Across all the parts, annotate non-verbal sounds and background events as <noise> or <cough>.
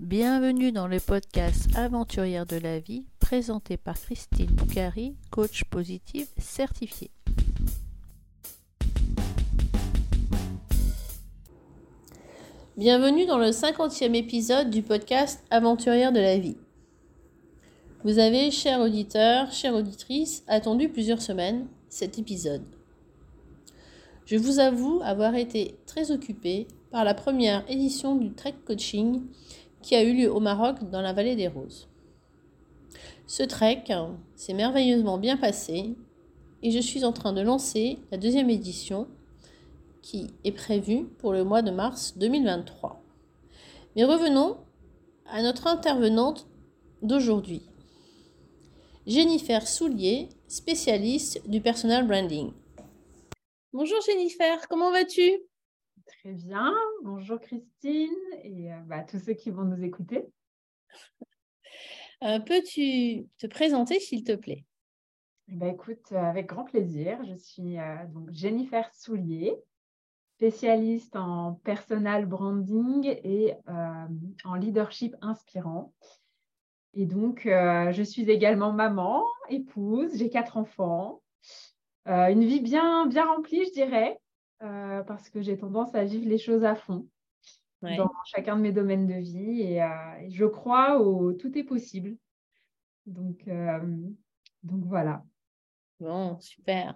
Bienvenue dans le podcast Aventurière de la vie présenté par Christine Boucari, coach positive certifiée. Bienvenue dans le 50e épisode du podcast Aventurière de la vie. Vous avez, chers auditeurs, chères auditrices, attendu plusieurs semaines cet épisode. Je vous avoue avoir été très occupée par la première édition du Trek Coaching qui a eu lieu au Maroc dans la vallée des Roses. Ce trek s'est merveilleusement bien passé et je suis en train de lancer la deuxième édition qui est prévue pour le mois de mars 2023. Mais revenons à notre intervenante d'aujourd'hui. Jennifer Soulier, spécialiste du personal branding. Bonjour Jennifer, comment vas-tu? Très bien. Bonjour Christine et euh, bah, tous ceux qui vont nous écouter. Euh, peux-tu te présenter s'il te plaît? Eh ben, Écoute, euh, avec grand plaisir. Je suis donc Jennifer Soulier, spécialiste en personal branding et en leadership inspirant. Et donc, je suis également maman, épouse, j'ai quatre enfants. une vie bien, bien remplie, je dirais. Euh, parce que j'ai tendance à vivre les choses à fond dans chacun de mes domaines de vie et, euh, je crois au tout est possible. Donc, euh, donc voilà. Bon, super.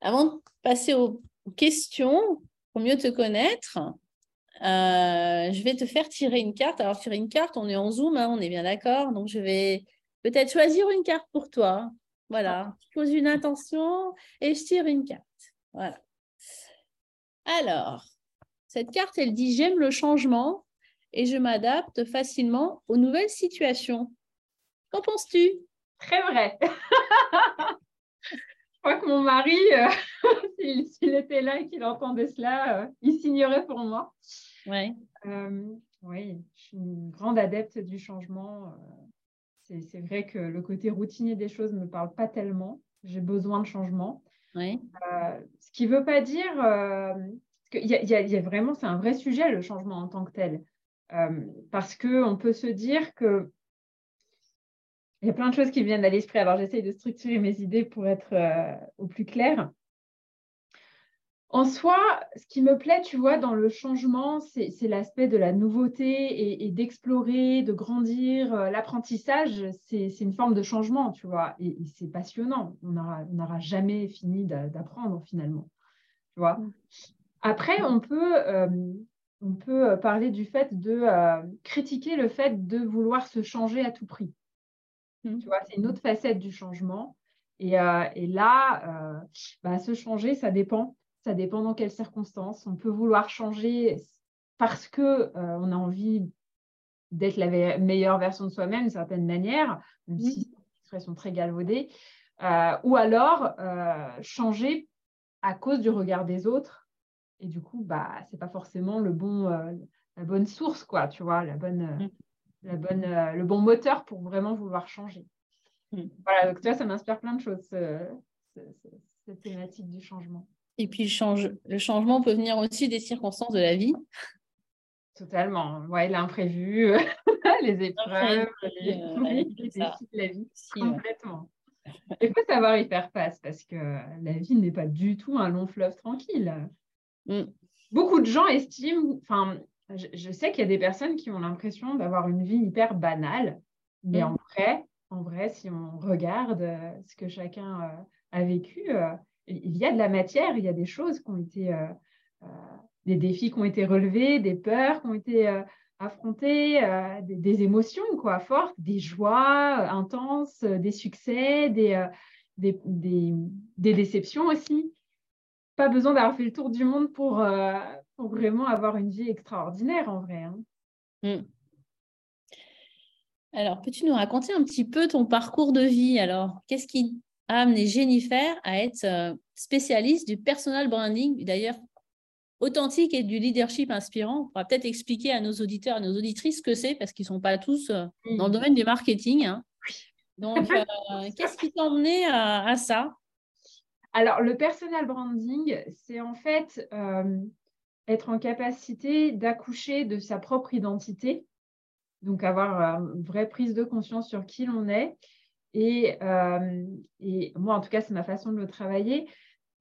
Avant de passer aux questions, pour mieux te connaître, je vais te faire tirer une carte. Alors, tirer une carte, on est en Zoom, hein, on est bien d'accord. Donc, je vais peut-être choisir une carte pour toi. Voilà, je pose une intention et je tire une carte. Voilà. Alors, cette carte, elle dit j'aime le changement et je m'adapte facilement aux nouvelles situations. Qu'en penses-tu? Très vrai. <laughs> je crois que mon mari, euh, <laughs> s'il était là et qu'il entendait cela, euh, il signerait pour moi. Ouais. Euh, oui, je suis une grande adepte du changement. C'est vrai que le côté routinier des choses ne me parle pas tellement. J'ai besoin de changement. Euh, ce qui ne veut pas dire euh, qu'il y, y, a vraiment, c'est un vrai sujet le changement en tant que tel. Euh, parce qu'on peut se dire que il y a plein de choses qui viennent à l'esprit. Alors j'essaye de structurer mes idées pour être au plus clair. En soi, ce qui me plaît, tu vois, dans le changement, c'est l'aspect de la nouveauté et, d'explorer, de grandir. Euh, l'apprentissage, c'est une forme de changement, tu vois, et, c'est passionnant. On n'aura jamais fini d'apprendre finalement, tu vois. Mm. Après, on peut, euh, on peut parler du fait de euh, critiquer le fait de vouloir se changer à tout prix. Mm. Tu vois, c'est une autre facette du changement. Et, là, bah, se changer, ça dépend ça dépend dans quelles circonstances. On peut vouloir changer parce que euh, on a envie d'être la meilleure version de soi-même d'une certaine manière, même si c'est une expression très galvaudée, euh, ou alors euh, changer à cause du regard des autres. Et du coup, bah, c'est pas forcément le bon, la bonne source, quoi, tu vois, la bonne, mm. la bonne, le bon moteur pour vraiment vouloir changer. Mm. Voilà, donc tu vois, ça m'inspire plein de choses, cette thématique du changement. Et puis, le, change... le changement peut venir aussi des circonstances de la vie. Totalement. Ouais, l'imprévu, <laughs> les épreuves, les, <laughs> défis de la vie. complètement. Il faut savoir y faire face parce que la vie n'est pas du tout un long fleuve tranquille. Mm. Beaucoup de gens estiment, enfin, je, sais qu'il y a des personnes qui ont l'impression d'avoir une vie hyper banale, mais mm. en vrai, en vrai, si on regarde euh, ce que chacun euh, a vécu, euh, il y a de la matière, il y a des choses qui ont été, euh, euh, des défis qui ont été relevés, des peurs qui ont été euh, affrontées, des, émotions quoi, fortes, des joies intenses, des succès, des, des, déceptions aussi. Pas besoin d'avoir fait le tour du monde pour, pour, vraiment avoir une vie extraordinaire en vrai. Hein. Mmh. Alors, peux-tu nous raconter un petit peu ton parcours de vie Alors, qu'est-ce qui a amené Jennifer à être euh, spécialiste du personal branding, d'ailleurs authentique et du leadership inspirant. On pourra peut-être expliquer à nos auditeurs, à nos auditrices ce que c'est, parce qu'ils ne sont pas tous euh, dans le domaine du marketing. Hein. Donc, euh, <laughs> qu'est-ce qui t'a emmené à, ça? Alors, le personal branding, c'est en fait être en capacité d'accoucher de sa propre identité Donc, avoir une vraie prise de conscience sur qui l'on est. Et, et moi, en tout cas, c'est ma façon de le travailler,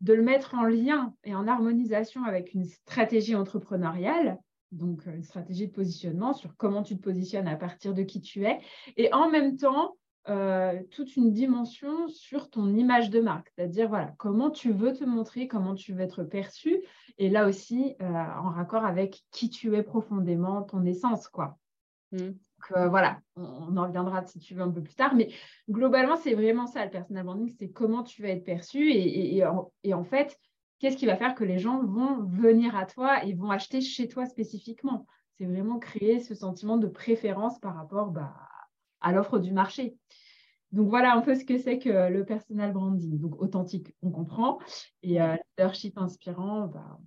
de le mettre en lien et en harmonisation avec une stratégie entrepreneuriale donc une stratégie de positionnement sur comment tu te positionnes à partir de qui tu es, et en même temps euh, toute une dimension sur ton image de marque, c'est-à-dire voilà comment tu veux te montrer, comment tu veux être perçu, et là aussi euh, en raccord avec qui tu es profondément, ton essence, quoi. Mmh. Donc, euh, voilà, on, en reviendra si tu veux un peu plus tard, mais globalement c'est vraiment ça le personal branding, c'est comment tu vas être perçu, et, et en fait qu'est-ce qui va faire que les gens vont venir à toi et vont acheter chez toi spécifiquement C'est vraiment créer ce sentiment de préférence par rapport bah, à l'offre du marché. Donc voilà un peu ce que c'est que le personal branding. Donc authentique, on comprend. Et euh, leadership inspirant, bah,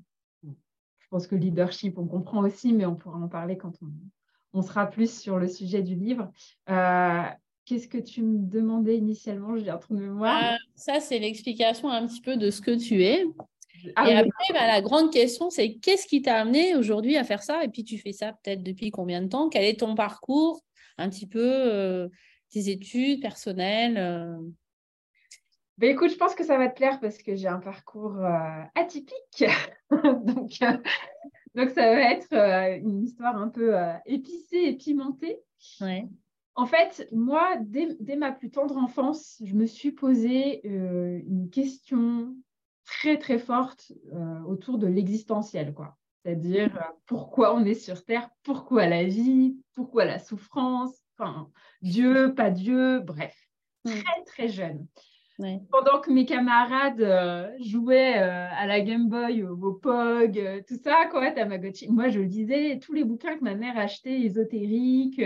je pense que leadership, on comprend aussi, mais on pourra en parler quand on, sera plus sur le sujet du livre. Euh, qu'est-ce que tu me demandais initialement? Je un trou de mémoire. Euh, ça, c'est l'explication un petit peu de ce que tu es. Ah et après, bah, la grande question, c'est qu'est-ce qui t'a amené aujourd'hui à faire ça? Et puis, tu fais ça peut-être depuis combien de temps? Quel est ton parcours? Un petit peu tes études personnelles euh? ben, écoute, je pense que ça va te plaire parce que j'ai un parcours euh, atypique. <laughs> donc, euh, donc, ça va être une histoire un peu épicée et pimentée. En fait, moi, dès, dès, ma plus tendre enfance, je me suis posé une question très, très forte autour de l'existentiel. quoi. C'est-à-dire pourquoi on est sur Terre, pourquoi la vie, pourquoi la souffrance, Dieu, pas Dieu, bref, très très jeune. Pendant que mes camarades euh, jouaient euh, à la Game Boy, au, POG, euh, tout ça, quoi, Tamagotchi, moi je lisais tous les bouquins que ma mère achetait ésotériques,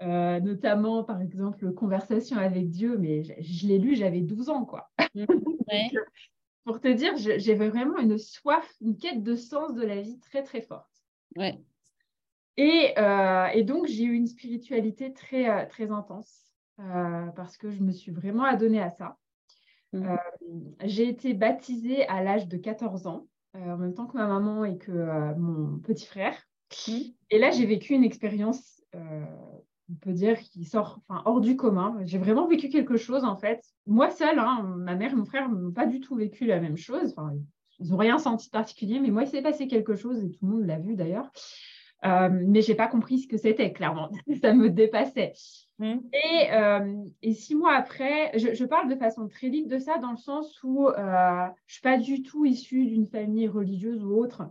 notamment par exemple Conversation avec Dieu, mais je, l'ai lu, j'avais 12 ans, quoi. <laughs> Pour te dire, j'ai vraiment une soif, une quête de sens de la vie très très forte. Ouais. Euh, et, donc, j'ai eu une spiritualité très, très intense euh, parce que je me suis vraiment adonnée à ça. Mmh. j'ai été baptisée à l'âge de 14 ans, en même temps que ma maman et que mon petit frère. Mmh. Et là, j'ai vécu une expérience, on peut dire, qui sort hors du commun. J'ai vraiment vécu quelque chose, en fait. Moi seule, hein, ma mère et mon frère n'ont pas du tout vécu la même chose. ils n'ont rien senti particulier, mais moi, il s'est passé quelque chose et tout le monde l'a vu d'ailleurs. Euh, mais je n'ai pas compris ce que c'était, clairement. <laughs> ça me dépassait. Mmh. Et, euh, et, six mois après, je, parle de façon très libre de ça dans le sens où euh, je ne suis pas du tout issue d'une famille religieuse ou autre.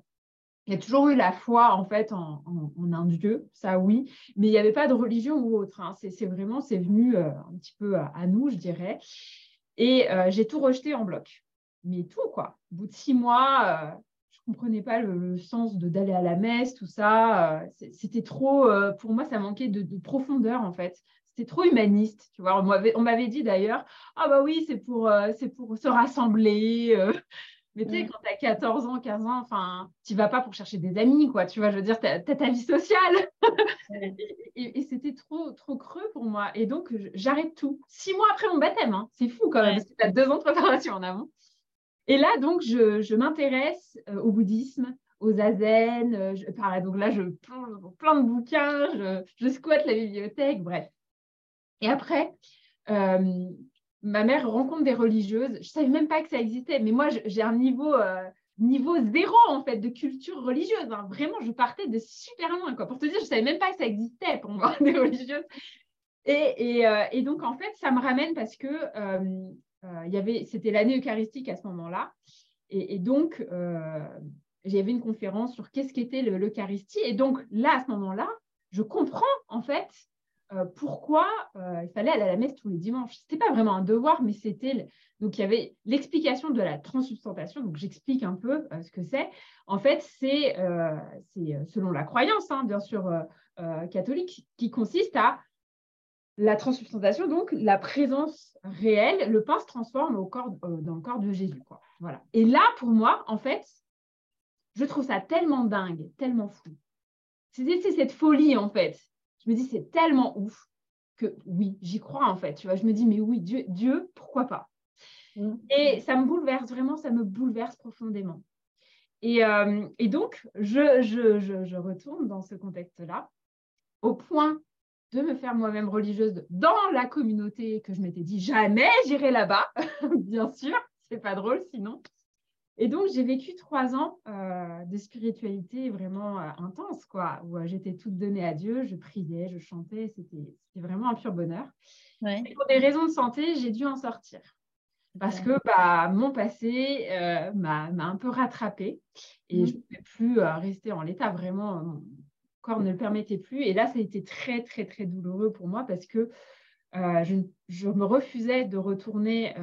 Il y a toujours eu la foi en fait en, un Dieu, ça oui, mais il n'y avait pas de religion ou autre. Hein. C'est vraiment, c'est venu un petit peu à, nous, je dirais. Et j'ai tout rejeté en bloc. Mais tout, quoi. Au bout de six mois, comprenais pas le, sens de d'aller à la messe, tout ça. Euh, c'était trop, euh, pour moi, ça manquait de, profondeur en fait. C'était trop humaniste, tu vois. On m'avait dit d'ailleurs, ah bah oui, c'est pour, euh, c'est pour se rassembler. Mais tu sais, quand tu as 14 ans, 15 ans, enfin, tu vas pas pour chercher des amis, quoi. Tu vois, je veux dire, tu as, ta vie sociale. <laughs> et, c'était trop, trop creux pour moi. Et donc, j'arrête tout. Six mois après mon baptême, hein. c'est fou quand même, parce que tu as deux ans de préparation en avant. Et là, donc, je, m'intéresse euh, au bouddhisme, aux zazen. Euh, je, donc là, je plonge plein de bouquins, je, squatte la bibliothèque, bref. Et après, euh, ma mère rencontre des religieuses. Je ne savais même pas que ça existait, mais moi, j'ai un niveau, niveau zéro, en fait, de culture religieuse. Hein. Vraiment, je partais de super loin. Quoi. Pour te dire, je ne savais même pas que ça existait pour moi, <laughs> des religieuses. Et, et, donc, en fait, ça me ramène parce que euh, y c'était l'année eucharistique à ce moment-là. Et, donc, euh, j'avais une conférence sur qu'est-ce qu'était l'Eucharistie. Et donc, là, à ce moment-là, je comprends en fait euh, pourquoi il fallait aller à la messe tous les dimanches? Ce n'était pas vraiment un devoir, mais c'était. Donc, il y avait l'explication de la transsubstantation. Donc, j'explique un peu ce que c'est. En fait, c'est, selon la croyance, hein, bien sûr, catholique, qui consiste à la transsubstantation, donc la présence réelle, le pain se transforme au corps, euh, dans le corps de Jésus. Voilà. Et là, pour moi, en fait, je trouve ça tellement dingue, tellement fou. C'est cette folie, en fait. Je me dis, c'est tellement ouf que oui, j'y crois, en fait. Tu vois, je me dis, mais oui, Dieu, Dieu pourquoi pas? Mm. Et ça me bouleverse, vraiment, ça me bouleverse profondément. Et, euh, donc, je, je, je, je retourne dans ce contexte-là, au point de me faire moi-même religieuse dans la communauté que je m'étais dit jamais j'irai là-bas, <laughs> bien sûr, c'est pas drôle sinon. Et donc, j'ai vécu trois ans euh, de spiritualité vraiment euh, intense, quoi, où euh, j'étais toute donnée à Dieu, je priais, je chantais, c'était vraiment un pur bonheur. Et pour des raisons de santé, j'ai dû en sortir. Parce que bah, mon passé m'a un peu rattrapée et je ne pouvais plus rester en l'état. Vraiment, mon corps ne le permettait plus. Et là, ça a été très, très, très douloureux pour moi parce que je, je, me refusais de retourner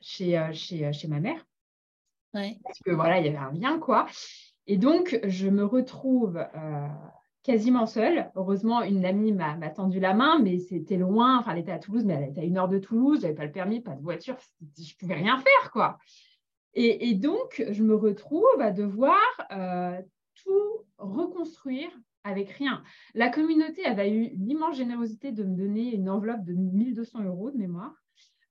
chez, chez, chez ma mère parce que voilà, il y avait un lien, quoi. Et donc, je me retrouve euh, quasiment seule. Heureusement, une amie m'a tendu la main, mais c'était loin. Enfin, elle était à Toulouse, mais elle était à une heure de Toulouse. Je n'avais pas le permis, pas de voiture. Je ne pouvais rien faire, quoi. Et, donc, je me retrouve à devoir euh, tout reconstruire avec rien. La communauté avait eu l'immense générosité de me donner une enveloppe de 1200 euros de mémoire.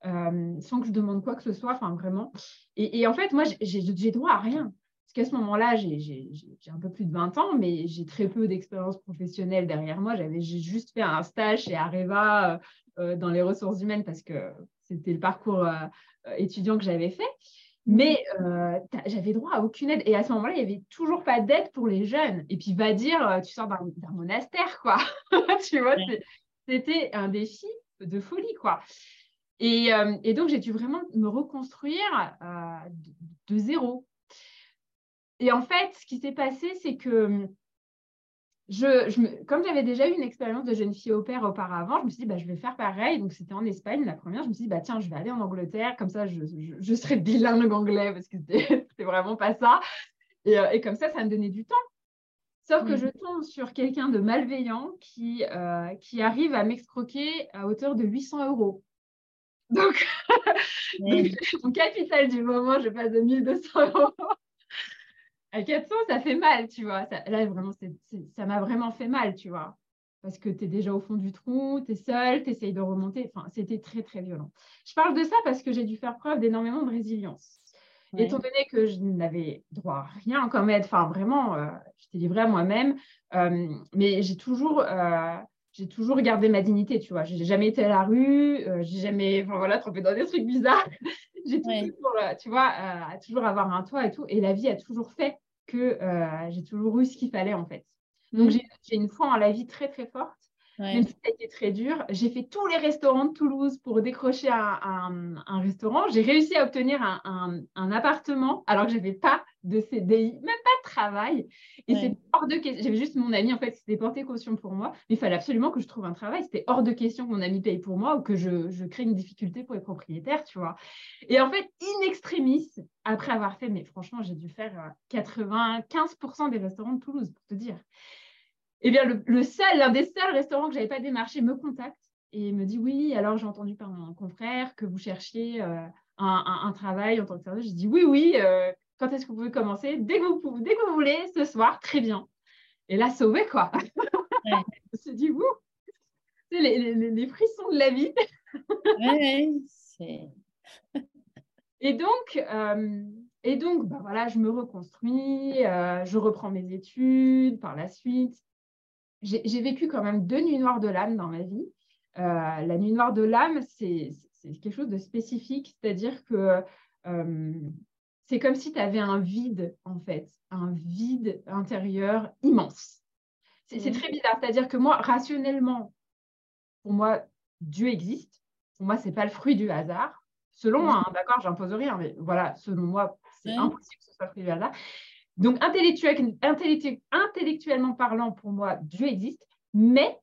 Euh, sans que je demande quoi que ce soit, enfin vraiment. Et, en fait, moi, j'ai droit à rien. Parce qu'à ce moment-là, j'ai un peu plus de 20 ans, mais j'ai très peu d'expérience professionnelle derrière moi. J'avais juste fait un stage chez Areva euh, euh, dans les ressources humaines parce que c'était le parcours étudiant que j'avais fait. Mais j'avais droit à aucune aide. Et à ce moment-là, il n'y avait toujours pas d'aide pour les jeunes. Et puis, va dire, tu sors d'un monastère, quoi. <laughs> tu vois, c'était un défi de folie, quoi. Euh, et, donc, j'ai dû vraiment me reconstruire euh, de, zéro. Et en fait, ce qui s'est passé, c'est que je, comme j'avais déjà eu une expérience de jeune fille au père auparavant, je me suis dit, bah, je vais faire pareil. Donc, c'était en Espagne la première. Je me suis dit, bah, tiens, je vais aller en Angleterre. Comme ça, je, je, serai bilingue anglais parce que <laughs> c'était vraiment pas ça. Et, euh, et, comme ça, ça me donnait du temps. Sauf que je tombe sur quelqu'un de malveillant qui, qui arrive à m'excroquer à hauteur de 800 euros. Donc, <laughs> <laughs> mon capital du moment, je passe de 1200 euros à 400, ça fait mal, tu vois. là, vraiment, ça m'a vraiment fait mal, tu vois. Parce que tu es déjà au fond du trou, tu es seule, tu essayes de remonter. Enfin, c'était très, très violent. Je parle de ça parce que j'ai dû faire preuve d'énormément de résilience. Étant donné que je n'avais droit à rien comme aide, enfin, vraiment, euh, j'étais livrée à moi-même. Euh, mais j'ai toujours. Euh, j'ai toujours gardé ma dignité, tu vois. J'ai jamais été à la rue, euh, j'ai jamais, enfin voilà, trompé dans des trucs bizarres. <laughs> j'ai toujours, euh, tu vois, euh, à toujours avoir un toit et tout. Et la vie a toujours fait que j'ai toujours eu ce qu'il fallait, en fait. Donc, mmh. j'ai une foi en la vie très, très forte. Même si ça a été très dur, j'ai fait tous les restaurants de Toulouse pour décrocher un, restaurant. J'ai réussi à obtenir un, appartement alors que je n'avais pas de CDI, même travail. Et c'est hors de question. J'avais juste mon ami en fait qui s'était porté caution pour moi. Mais il fallait absolument que je trouve un travail. C'était hors de question que mon ami paye pour moi ou que je, crée une difficulté pour les propriétaires, tu vois. Et en fait, in extremis, après avoir fait, mais franchement, j'ai dû faire 95% euh, des restaurants de Toulouse, pour te dire. Eh bien, le, seul, l'un des seuls restaurants que je n'avais pas démarché me contacte et me dit oui, alors j'ai entendu par un confrère que vous cherchiez euh, un, travail en tant que serveuse. Je dis oui, oui, euh, quand est-ce que vous pouvez commencer? Dès que vous, dès que vous voulez, ce soir, très bien. Et là, sauvé, quoi. <laughs> je me suis dit, vous, les, les, les, frissons de la vie. ouais, <laughs> et donc, euh, et donc bah, voilà, je me reconstruis, je reprends mes études par la suite j'ai vécu quand même deux nuits noires de l'âme dans ma vie. Euh, la nuit noire de l'âme, c'est quelque chose de spécifique, c'est-à-dire que euh, c'est comme si tu avais un vide, en fait, un vide intérieur immense. C'est très bizarre, c'est-à-dire que moi, rationnellement, pour moi, Dieu existe. Pour moi, ce n'est pas le fruit du hasard. Selon moi, hein, d'accord, j'impose rien, mais voilà, selon moi, c'est impossible que ce soit le fruit du hasard. Donc, intellectuellement parlant, pour moi, Dieu existe, mais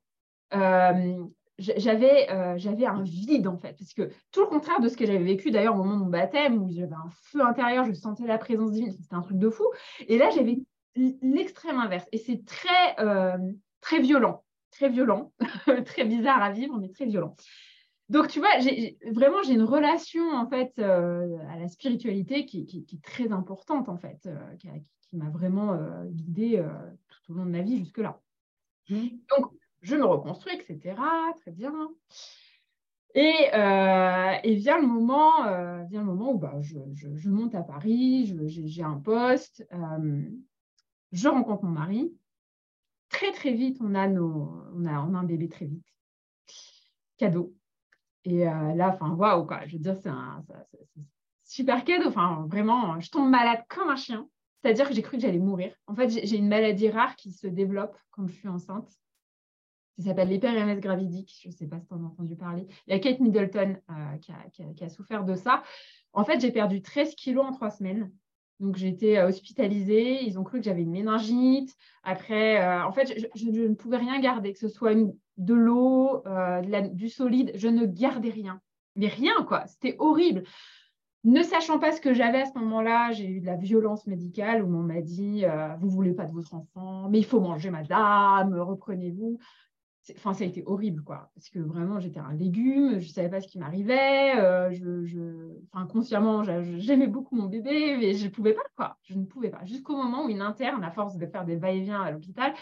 euh, j'avais, euh, j'avais un vide, en fait, parce que tout le contraire de ce que j'avais vécu, d'ailleurs, au moment de mon baptême, où j'avais un feu intérieur, je sentais la présence divine, c'était un truc de fou. Et là, j'avais l'extrême inverse. Et c'est très, euh, très violent, très violent, <laughs> très bizarre à vivre, mais très violent. Donc, tu vois, vraiment, j'ai une relation, en fait, à la spiritualité qui, est très importante, en fait, qui, m'a vraiment euh, guidée euh, tout au long de ma vie jusque-là. Mmh. Donc, je me reconstruis, etc. Très bien. Et, euh, et, vient, le moment, vient le moment où bah, je, monte à Paris, j'ai un poste, je rencontre mon mari. très, très vite, on a, un bébé très vite. Cadeau. Et euh, là, enfin, waouh, quoi. Je veux dire, c'est un, super cadeau. Enfin, vraiment, je tombe malade comme un chien. C'est-à-dire que j'ai cru que j'allais mourir. En fait, j'ai une maladie rare qui se développe quand je suis enceinte. Ça s'appelle l'hyper-MS gravidique. Je ne sais pas si tu en as entendu parler. Il y a Kate Middleton euh, qui, a, souffert de ça. En fait, j'ai perdu 13 kilos en trois semaines. Donc, j'ai été euh, hospitalisée. Ils ont cru que j'avais une méningite. Après, euh, en fait, je, ne pouvais rien garder, que ce soit de l'eau, du solide. Je ne gardais rien. Mais rien, quoi. C'était horrible. Ne sachant pas ce que j'avais à ce moment-là, j'ai eu de la violence médicale où on m'a dit euh, Vous voulez pas de votre enfant, mais il faut manger, madame, reprenez-vous. Enfin, ça a été horrible, quoi. Parce que vraiment, j'étais un légume, je ne savais pas ce qui m'arrivait. Euh, consciemment, j'aimais beaucoup mon bébé, mais je ne pouvais pas, quoi. Je ne pouvais pas. Jusqu'au moment où une interne, à force de faire des va-et-vient à l'hôpital,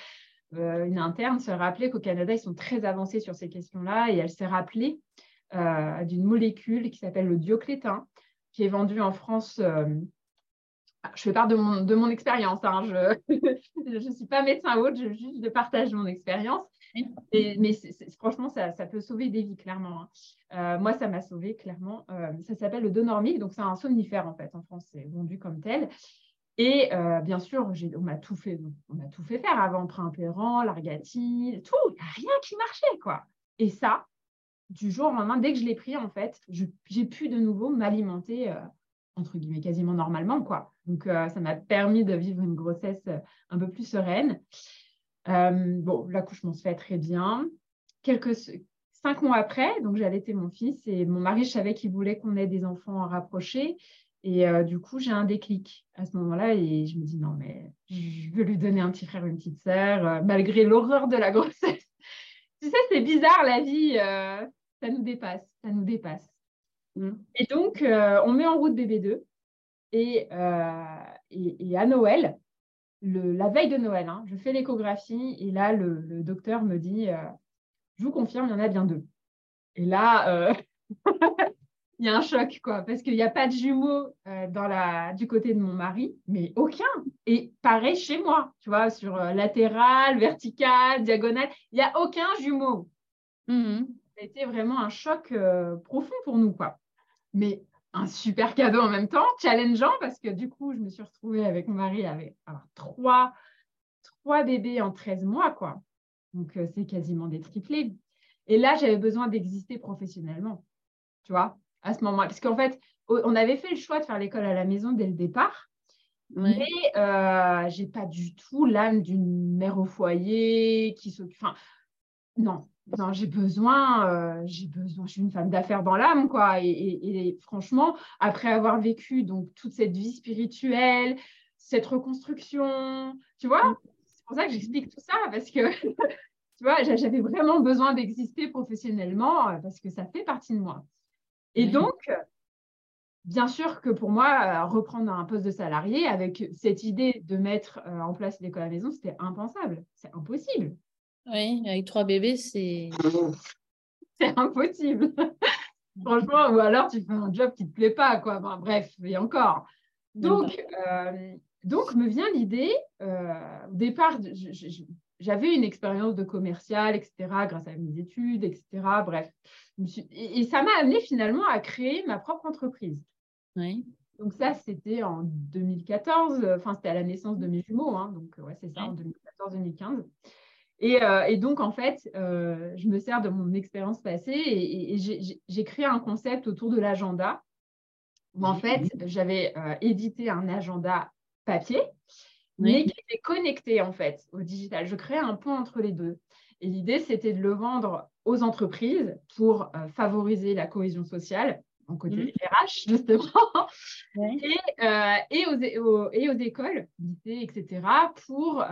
euh, une interne se rappelait qu'au Canada, ils sont très avancés sur ces questions-là et elle s'est rappelée d'une molécule qui s'appelle le dioclétin qui est vendu en France. Euh, je fais part de mon, expérience. Hein, je <laughs> ne suis pas médecin ou autre, je partage mon expérience. Mais franchement, ça, peut sauver des vies, clairement. Hein. Euh, moi, ça m'a sauvé, clairement. Euh, ça s'appelle le Donormic, donc c'est un somnifère, en fait. En France, c'est vendu comme tel. Et bien sûr, on m'a tout fait, on m'a tout fait faire avant, Primpérant, Largati, tout. Rien qui marchait, quoi. Et ça, du jour au lendemain, dès que je l'ai pris, en fait, j'ai pu de nouveau m'alimenter, euh, entre guillemets, quasiment normalement. quoi. Donc, euh, ça m'a permis de vivre une grossesse euh, un peu plus sereine. Bon, l'accouchement se fait très bien. Quelques cinq mois après, donc j'ai allaité mon fils et mon mari, je savais qu'il voulait qu'on ait des enfants rapprochés. Et du coup, j'ai un déclic à ce moment-là et je me dis non, mais je veux lui donner un petit frère, une petite sœur, malgré l'horreur de la grossesse. <laughs> tu sais, c'est bizarre la vie ça nous dépasse, ça nous dépasse. Mm. Et donc, euh, on met en route BB2 euh, et, et, à Noël, le, la veille de Noël, hein, je fais l'échographie et là, le, docteur me dit, euh, je vous confirme, il y en a bien deux. Et là, <laughs> il y a un choc, quoi, parce qu'il n'y a pas de jumeaux dans la, du côté de mon mari, mais aucun. Et pareil chez moi, tu vois, sur latéral, vertical, diagonale, il n'y a aucun jumeau. Mm a été vraiment un choc euh, profond pour nous, quoi. Mais un super cadeau en même temps, challengeant, parce que du coup, je me suis retrouvée avec mon mari avec trois, trois bébés en 13 mois, quoi. Donc, euh, c'est quasiment des triplés. Et là, j'avais besoin d'exister professionnellement, tu vois, à ce moment-là. Parce qu'en fait, on avait fait le choix de faire l'école à la maison dès le départ. Mais euh, j'ai pas du tout l'âme d'une mère au foyer qui s'occupe. Enfin, non, non, j'ai besoin, euh, j'ai besoin, je suis une femme d'affaires dans l'âme, quoi. Et, franchement, après avoir vécu donc toute cette vie spirituelle, cette reconstruction, tu vois, mm. c'est pour ça que j'explique tout ça, parce que, <laughs> tu vois, j'avais vraiment besoin d'exister professionnellement, euh, parce que ça fait partie de moi. Et donc, bien sûr que pour moi, euh, reprendre un poste de salarié avec cette idée de mettre en place l'école à la maison, c'était impensable, c'est impossible. Oui, avec trois bébés, c'est. <laughs> c'est impossible. Franchement, ou alors tu fais un job qui ne te plaît pas, quoi. bref, et encore. Donc, euh, donc me vient l'idée, euh, au départ, j'avais une expérience de commercial, etc., grâce à mes études, etc. Bref. Et, ça m'a amené finalement à créer ma propre entreprise. Oui. Donc ça, c'était en 2014, enfin c'était à la naissance de mes jumeaux, hein, donc ouais, c'est ça, en 2014-2015. Euh, et, donc, en fait, euh, je me sers de mon expérience passée et, j'ai créé un concept autour de l'agenda où, en fait, j'avais euh, édité un agenda papier, mais qui était connecté, en fait, au digital. Je créais un pont entre les deux. Et l'idée, c'était de le vendre aux entreprises pour favoriser la cohésion sociale côté mmh. RH, <laughs> justement, et, euh, et, aux, et, aux, écoles, lycées, etc. Pour, euh,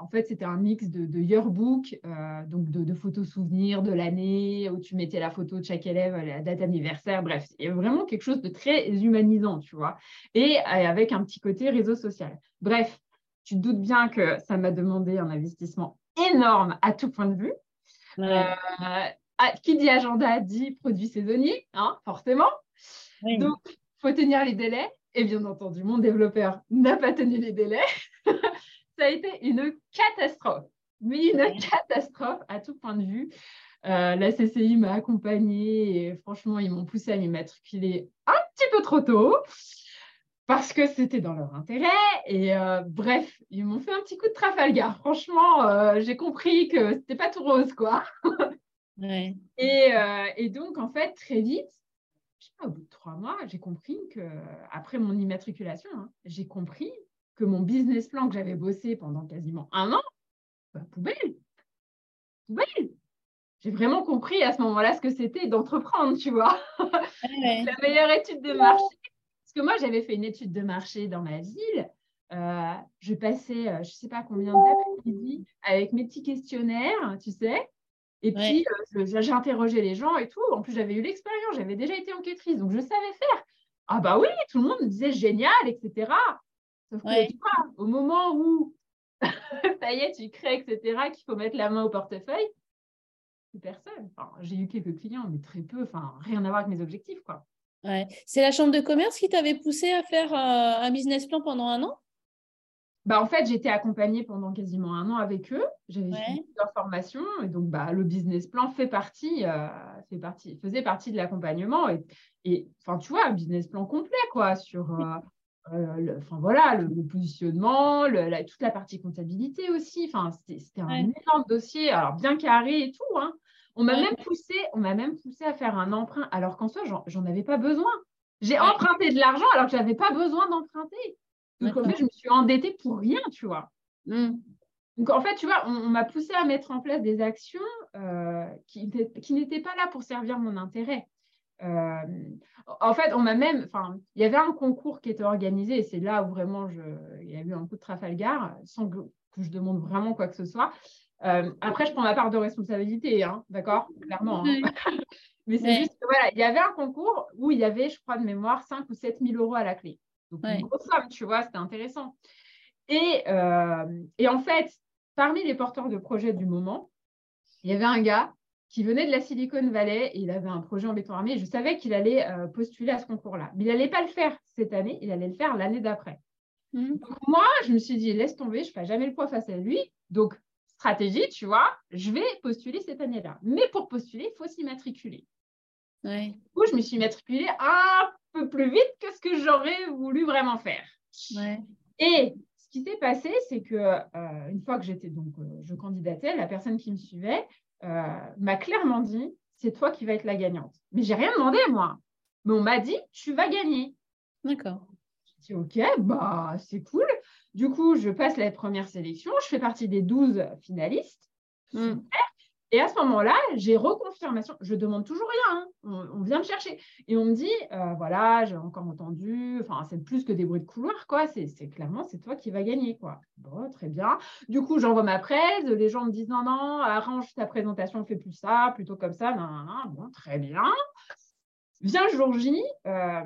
en fait, c'était un mix de, de yearbook, euh, donc de, photos souvenirs de l'année, où tu mettais la photo de chaque élève, la date anniversaire, bref, il y a vraiment quelque chose de très humanisant, tu vois, et avec un petit côté réseau social. Bref, tu te doutes bien que ça m'a demandé un investissement énorme à tout point de vue. Ah, qui dit agenda dit produit saisonnier, hein, forcément. Donc, il faut tenir les délais. Et bien entendu, mon développeur n'a pas tenu les délais. <laughs> Ça a été une catastrophe. mais une catastrophe à tout point de vue. Euh, la CCI m'a accompagnée et franchement, ils m'ont poussé à m'immatriculer un petit peu trop tôt parce que c'était dans leur intérêt. Et euh, bref, ils m'ont fait un petit coup de Trafalgar. Franchement, euh, j'ai compris que c'était pas tout rose, quoi. <laughs> et, et, donc, en fait, très vite, au bout de trois mois, j'ai compris que, après mon immatriculation, hein, j'ai compris que mon business plan que j'avais bossé pendant quasiment un an, bah, poubelle, poubelle. J'ai vraiment compris à ce moment-là ce que c'était d'entreprendre, tu vois. <laughs> La meilleure étude de marché. Parce que moi, j'avais fait une étude de marché dans ma ville. Euh, je passais, euh, je ne sais pas combien d'après-midi avec mes petits questionnaires, tu sais. Et puis, euh, j'ai interrogé les gens et tout. En plus, j'avais eu l'expérience, j'avais déjà été enquêtrice, donc je savais faire. Ah bah oui, tout le monde me disait génial, etc. Sauf que tu vois, au moment où <laughs> ça y est, tu crées, etc., qu'il faut mettre la main au portefeuille, personne. j'ai eu quelques clients, mais très peu, enfin, rien à voir avec mes objectifs, quoi. Ouais. C'est la chambre de commerce qui t'avait poussé à faire euh, un business plan pendant un an? Bah, en fait, j'étais accompagnée pendant quasiment un an avec eux. J'avais fait plusieurs formations et donc bah, le business plan fait partie, euh, fait partie, faisait partie de l'accompagnement. Et, enfin, tu vois, un business plan complet quoi, sur euh, euh, le, voilà, le, positionnement, la, toute la partie comptabilité aussi. Enfin, c'était un énorme dossier, alors bien carré et tout. Hein. On m'a même poussé, on m'a même poussé à faire un emprunt, alors qu'en soi, j'en avais pas besoin. J'ai emprunté de l'argent alors que je n'avais pas besoin d'emprunter. Donc, en fait, je me suis endettée pour rien, tu vois. Mmh. Donc, en fait, tu vois, on, m'a poussé à mettre en place des actions euh, qui, qui n'étaient pas là pour servir mon intérêt. Euh, en fait, on m'a même, enfin, il y avait un concours qui était organisé et c'est là où vraiment je, il y a eu un coup de Trafalgar, sans que, je demande vraiment quoi que ce soit. Euh, après, je prends ma part de responsabilité, hein, d'accord Clairement. Hein. <laughs> Mais c'est juste que voilà, il y avait un concours où il y avait, je crois, de mémoire, 5 ou 7 000 euros à la clé. Donc, une grosse somme, tu vois, c'était intéressant. Et, euh, et, en fait, parmi les porteurs de projets du moment, il y avait un gars qui venait de la Silicon Valley et il avait un projet en béton armé. je savais qu'il allait euh, postuler à ce concours-là. Mais il n'allait pas le faire cette année, il allait le faire l'année d'après. Mmh. Donc, moi, je me suis dit, laisse tomber, je ne ferai jamais le poids face à lui. Donc, stratégie, tu vois, je vais postuler cette année-là. Mais pour postuler, il faut s'immatriculer. Ouais. Du coup, je me suis matriculée un peu plus vite que ce que j'aurais voulu vraiment faire. Et ce qui s'est passé, c'est que euh, une fois que j'étais donc, euh, je candidatais, la personne qui me suivait euh, m'a clairement dit, c'est toi qui vas être la gagnante. Mais j'ai rien demandé moi. Mais on m'a dit, tu vas gagner. D'accord. J'ai dit, ok, bah c'est cool. Du coup, je passe la première sélection, je fais partie des 12 finalistes. Hmm. Super. Et à ce moment-là, j'ai reconfirmation. Je demande toujours rien. Hein. On, vient me chercher. Et on me dit, euh, voilà, j'ai encore entendu. Enfin, c'est plus que des bruits de couloir, quoi. C'est clairement, c'est toi qui vas gagner, quoi. Bon, très bien. Du coup, j'envoie ma presse. Les gens me disent, non, non, arrange ta présentation, fais plus ça, plutôt comme ça. Non, non, non. Bon, très bien. Vient jour J. Euh,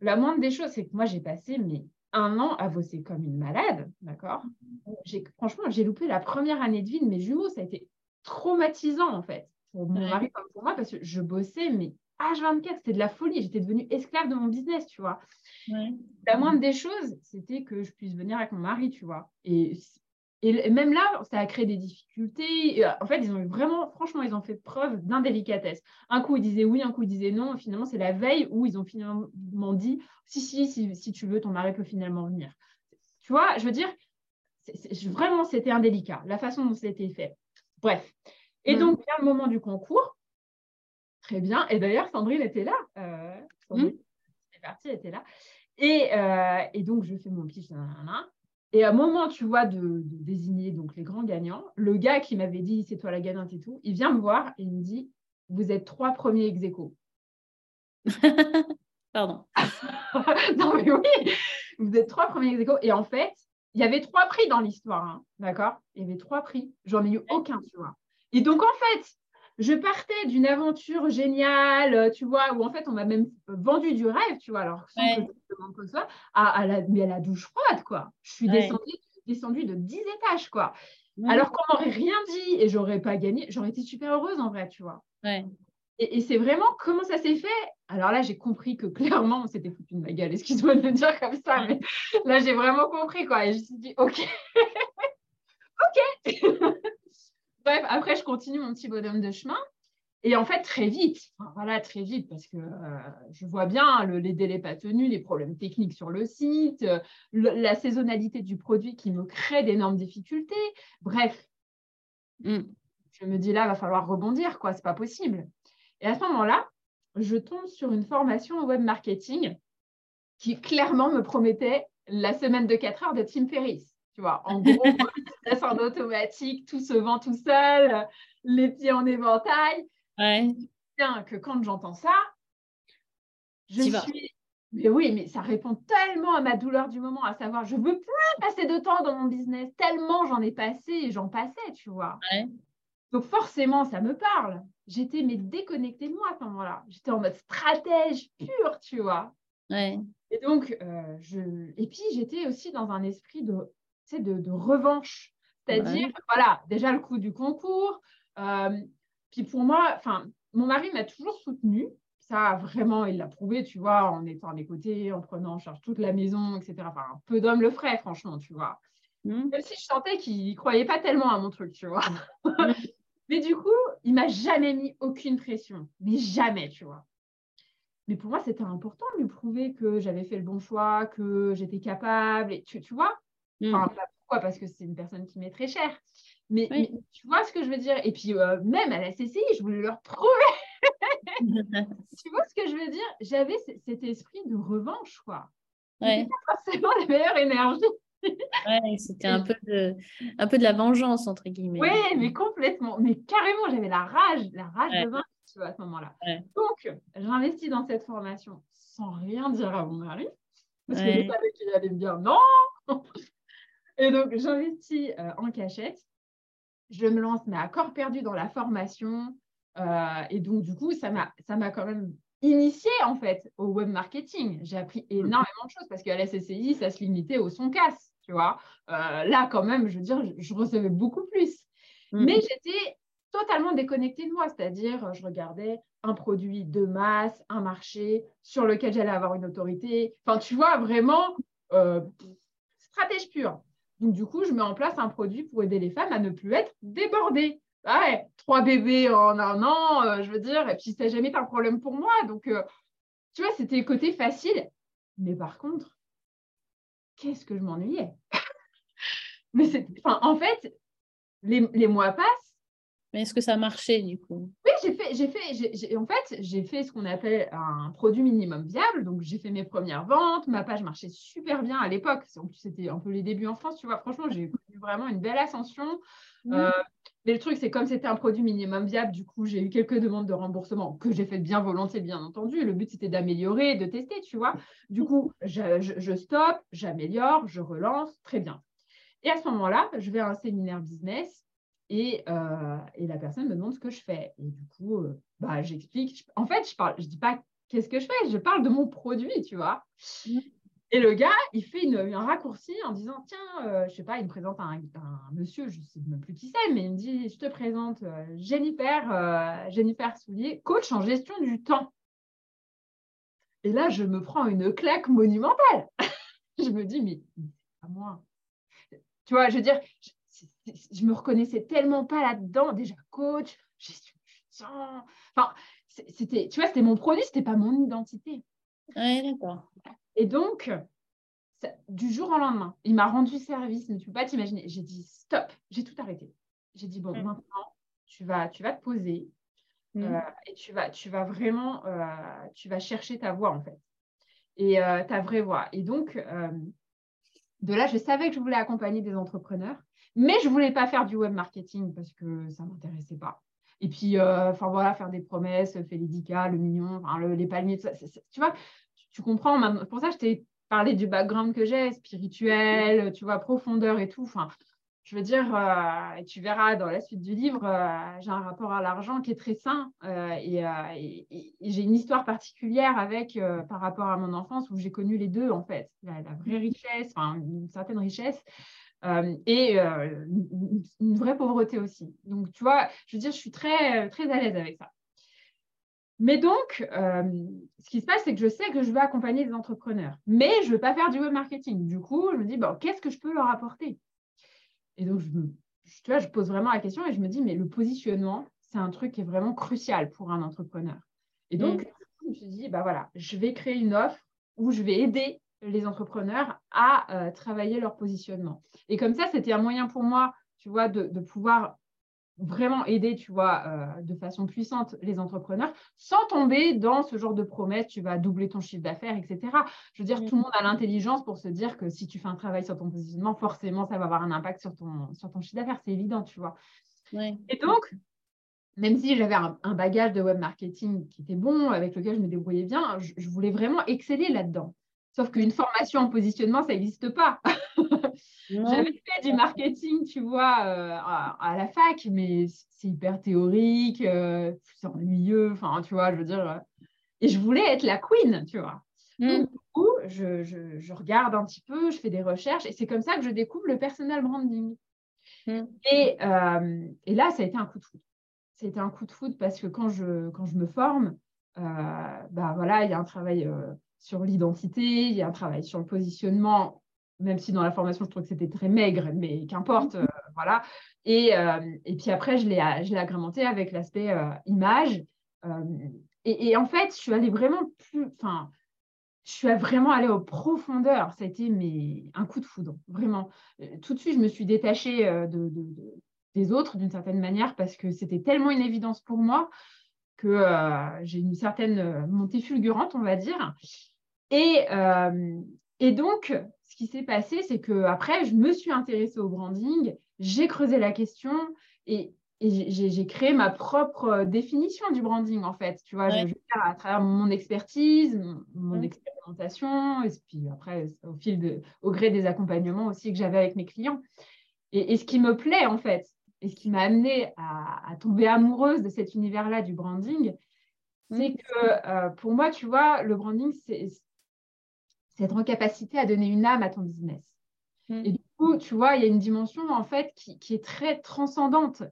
la moindre des choses, c'est que moi, j'ai passé mais un an à bosser comme une malade, d'accord? Franchement, j'ai loupé la première année de vie de mes jumeaux. Ça a été traumatisant en fait pour mon mari comme pour moi parce que je bossais mais H24 c'était de la folie. J'étais devenue esclave de mon business tu vois. La moindre des choses c'était que je puisse venir avec mon mari tu vois. Et, et même là ça a créé des difficultés. Euh, en fait ils ont vraiment franchement ils ont fait preuve d'indélicatesse. Un coup ils disaient oui un coup ils disaient non. Finalement c'est la veille où ils ont finalement dit si si si, si tu veux ton mari peut finalement venir. Tu vois je veux dire vraiment c'était indélicat la façon dont c'était fait Bref. Et mm. donc, vient le moment du concours. Très bien. Et d'ailleurs, Sandrine était là. Euh, Sandrine, mm. partie, elle était là. Et, euh, et, donc, je fais mon pitch. Et à un moment, tu vois, de, désigner donc les grands gagnants, le gars qui m'avait dit c'est toi la gagnante et tout, il vient me voir et il me dit vous êtes trois premiers ex <laughs> Pardon. <laughs> non, mais oui, vous êtes trois premiers ex Et en fait, il y avait trois prix dans l'histoire, hein, d'accord? Il y avait trois prix. J'en ai eu aucun, tu vois. Et donc, en fait, je partais d'une aventure géniale, tu vois, où en fait, on m'a même vendu du rêve, tu vois, alors sans que je demande ça, à, la, mais à la douche froide, quoi. Je suis descendue, de 10 étages, quoi. Alors qu'on m'aurait rien dit et j'aurais pas gagné, j'aurais été super heureuse en vrai, tu vois. Et, c'est vraiment comment ça s'est fait. Alors là, j'ai compris que clairement, on s'était foutu de ma gueule. Excuse-moi de le dire comme ça, mais là, j'ai vraiment compris quoi. Et je me suis dit, OK. OK. <laughs> Bref, après, je continue mon petit bonhomme de chemin. Et en fait, très vite, voilà, très vite, parce que euh, je vois bien les délais pas tenus, les problèmes techniques sur le site, euh, la saisonnalité du produit qui me crée d'énormes difficultés. Bref, mm. je me dis là, il va falloir rebondir, quoi, c'est pas possible. Et à ce moment-là, je tombe sur une formation web marketing qui clairement me promettait la semaine de 4 heures de Tim Ferriss. Tu vois, en gros, <laughs> en automatique, tout se vend tout seul, les pieds en éventail. Ouais. Bien que quand j'entends ça, je suis. Mais oui, mais ça répond tellement à ma douleur du moment, à savoir, je veux plus passer de temps dans mon business, tellement j'en ai passé et j'en passais, tu vois. Donc forcément, ça me parle. J'étais mais déconnectée de moi à ce moment-là. J'étais en mode stratège pur, tu vois. Et donc, euh, je... et puis j'étais aussi dans un esprit de, de, de revanche. C'est-à-dire, voilà, déjà le coup du concours, euh, puis pour moi, enfin, mon mari m'a toujours soutenue. Ça, vraiment, il l'a prouvé, tu vois, en étant à mes côtés, en prenant en charge toute la maison, etc. Enfin, un peu d'homme le ferait, franchement, tu vois. Mmh. Même si je sentais qu'il ne croyait pas tellement à mon truc, tu vois. Mais du coup, il m'a jamais mis aucune pression. Mais jamais, tu vois. Mais pour moi, c'était important de lui prouver que j'avais fait le bon choix, que j'étais capable. Et tu, tu vois mmh. enfin, Pourquoi Parce que c'est une personne qui m'est très chère. Mais, tu vois ce que je veux dire? Et puis, euh, même à la CCI, je voulais leur prouver. <laughs> tu vois ce que je veux dire? J'avais cet esprit de revanche, quoi. Ouais. Pas forcément la meilleure énergie. Ouais, c'était un peu, de, un peu de la vengeance, entre guillemets. Oui, mais complètement. Mais carrément, j'avais la rage, la rage de vaincre à ce moment-là. Donc, j'investis dans cette formation sans rien dire à mon mari, parce que je savais qu'il allait me dire non. <laughs> Et donc, j'investis euh, en cachette je me lance, mais à corps perdu dans la formation. Euh, et donc, du coup, ça m'a quand même initié en fait au web marketing. J'ai appris énormément de choses parce qu'à la CCI, ça se limitait au son casse, tu vois. Euh, là, quand même, je veux dire, je, recevais beaucoup plus. Mmh. Mais j'étais totalement déconnectée de moi, c'est-à-dire, je regardais un produit de masse, un marché sur lequel j'allais avoir une autorité. Enfin, tu vois, vraiment, euh, stratège pure. Donc, du coup, je mets en place un produit pour aider les femmes à ne plus être débordées. Ah ouais, trois bébés en un an, euh, je veux dire, et puis ça n'a jamais été un problème pour moi. Donc, euh, tu vois, c'était côté facile. Mais par contre, qu'est-ce que je m'ennuyais? <laughs> Mais c'est, en fait, les, les mois passent mais est-ce que ça marchait du coup? Oui, j'ai fait, j'ai fait, en fait, j'ai fait ce qu'on appelle un produit minimum viable. Donc, j'ai fait mes premières ventes. Ma page marchait super bien à l'époque. C'était un peu les débuts en France, tu vois. Franchement, j'ai eu vraiment une belle ascension. Mmh. Euh, mais le truc, c'est comme c'était un produit minimum viable, du coup, j'ai eu quelques demandes de remboursement que j'ai fait bien volontiers, bien entendu. Le but, c'était d'améliorer, de tester, tu vois. Du coup, je, stoppe, j'améliore, je relance, très bien. Et à ce moment-là, je vais à un séminaire business euh, et, la personne me demande ce que je fais. Et du coup, euh, bah, j'explique. En fait, je parle, je dis pas qu'est-ce que je fais, je parle de mon produit, tu vois. Et le gars, il fait une, un raccourci en disant Tiens, euh, je sais pas, il me présente un, monsieur, je ne sais même plus qui c'est, mais il me dit Je te présente Jennifer, Jennifer Soulier, coach en gestion du temps. Et là, je me prends une claque monumentale. <laughs> je me dis Mais pas moi. Tu vois, je veux dire, je me reconnaissais tellement pas là-dedans. Déjà, coach, gestion du temps. Enfin, c'était, tu vois, c'était mon produit, c'était pas mon identité. Oui, d'accord. Et donc, du jour au lendemain, il m'a rendu service, mais tu peux pas t'imaginer. J'ai dit stop, j'ai tout arrêté. J'ai dit bon, maintenant, tu vas, tu vas te poser mm. euh, et tu vas, tu vas vraiment, euh, tu vas chercher ta voix en fait et euh, ta vraie voix. Et donc, de là, je savais que je voulais accompagner des entrepreneurs mais je ne voulais pas faire du web marketing parce que ça ne m'intéressait pas. Et puis, enfin voilà, faire des promesses, faire les le mignon, les palmiers, tu vois, tu, comprends. Pour ça, je t'ai parlé du background que j'ai, spirituel, tu vois, profondeur et tout. Enfin, je veux dire, euh, tu verras dans la suite du livre, euh, j'ai un rapport à l'argent qui est très sain et, j'ai une histoire particulière avec par rapport à mon enfance où j'ai connu les deux en fait, la, la vraie richesse, enfin une certaine richesse euh, et euh, une vraie pauvreté aussi. Donc, tu vois, je veux dire, je suis très, très à l'aise avec ça. Mais donc, euh, ce qui se passe, c'est que je sais que je veux accompagner des entrepreneurs, mais je ne veux pas faire du web marketing. Du coup, je me dis, bon, qu'est-ce que je peux leur apporter? Et donc, je tu vois, je pose vraiment la question et je me dis, mais le positionnement, c'est un truc qui est vraiment crucial pour un entrepreneur. Et donc, mm. je me suis dit, bah voilà, je vais créer une offre où je vais aider les entrepreneurs à euh, travailler leur positionnement. Et comme ça, c'était un moyen pour moi, tu vois, de, de pouvoir vraiment aider, tu vois, euh, de façon puissante les entrepreneurs sans tomber dans ce genre de promesses, tu vas doubler ton chiffre d'affaires, etc. Je veux dire, tout le monde a l'intelligence pour se dire que si tu fais un travail sur ton positionnement, forcément, ça va avoir un impact sur ton, sur ton chiffre d'affaires, c'est évident, tu vois. Et donc, même si j'avais un, bagage de web marketing qui était bon, avec lequel je me débrouillais bien, je voulais vraiment exceller là-dedans. Sauf qu'une formation en positionnement, ça n'existe pas. <laughs> J'avais fait du marketing, tu vois, euh, à, la fac, mais c'est hyper théorique, euh, c'est ennuyeux, enfin, tu vois, je veux dire. Euh, et je voulais être la queen, tu vois. Mm. Donc, du coup, je, regarde un petit peu, je fais des recherches, et c'est comme ça que je découvre le personal branding. Mm. Et, et, là, ça a été un coup de foudre. Ça a été un coup de foudre parce que quand je, quand je me forme, bah voilà, il y a un travail sur l'identité, il y a un travail sur le positionnement même si dans la formation, je trouve que c'était très maigre, mais qu'importe, mhm. euh, voilà. Et, euh, et, puis après, je l'ai agrémenté avec l'aspect euh, image. Et, et, en fait, je suis allée vraiment plus, enfin, je suis vraiment allée aux profondeurs. Ça a été mais, un coup de foudre, vraiment. Tout de suite, je me suis détachée de, des autres d'une certaine manière parce que c'était tellement une évidence pour moi que j'ai une certaine montée fulgurante, on va dire. Et, et donc, ce qui s'est passé, c'est que après, je me suis intéressée au branding, j'ai creusé la question et, j'ai créé ma propre définition du branding, en fait. Tu vois, je, à travers mon expertise, mon, expérimentation, et puis après, au fil de, au gré des accompagnements aussi que j'avais avec mes clients. Et, ce qui me plaît, en fait, et ce qui m'a amené à, tomber amoureuse de cet univers-là du branding, c'est que euh, pour moi, tu vois, le branding, c'est être en capacité à donner une âme à ton business. Mm. Et du coup, tu vois, il y a une dimension en fait qui, est très transcendante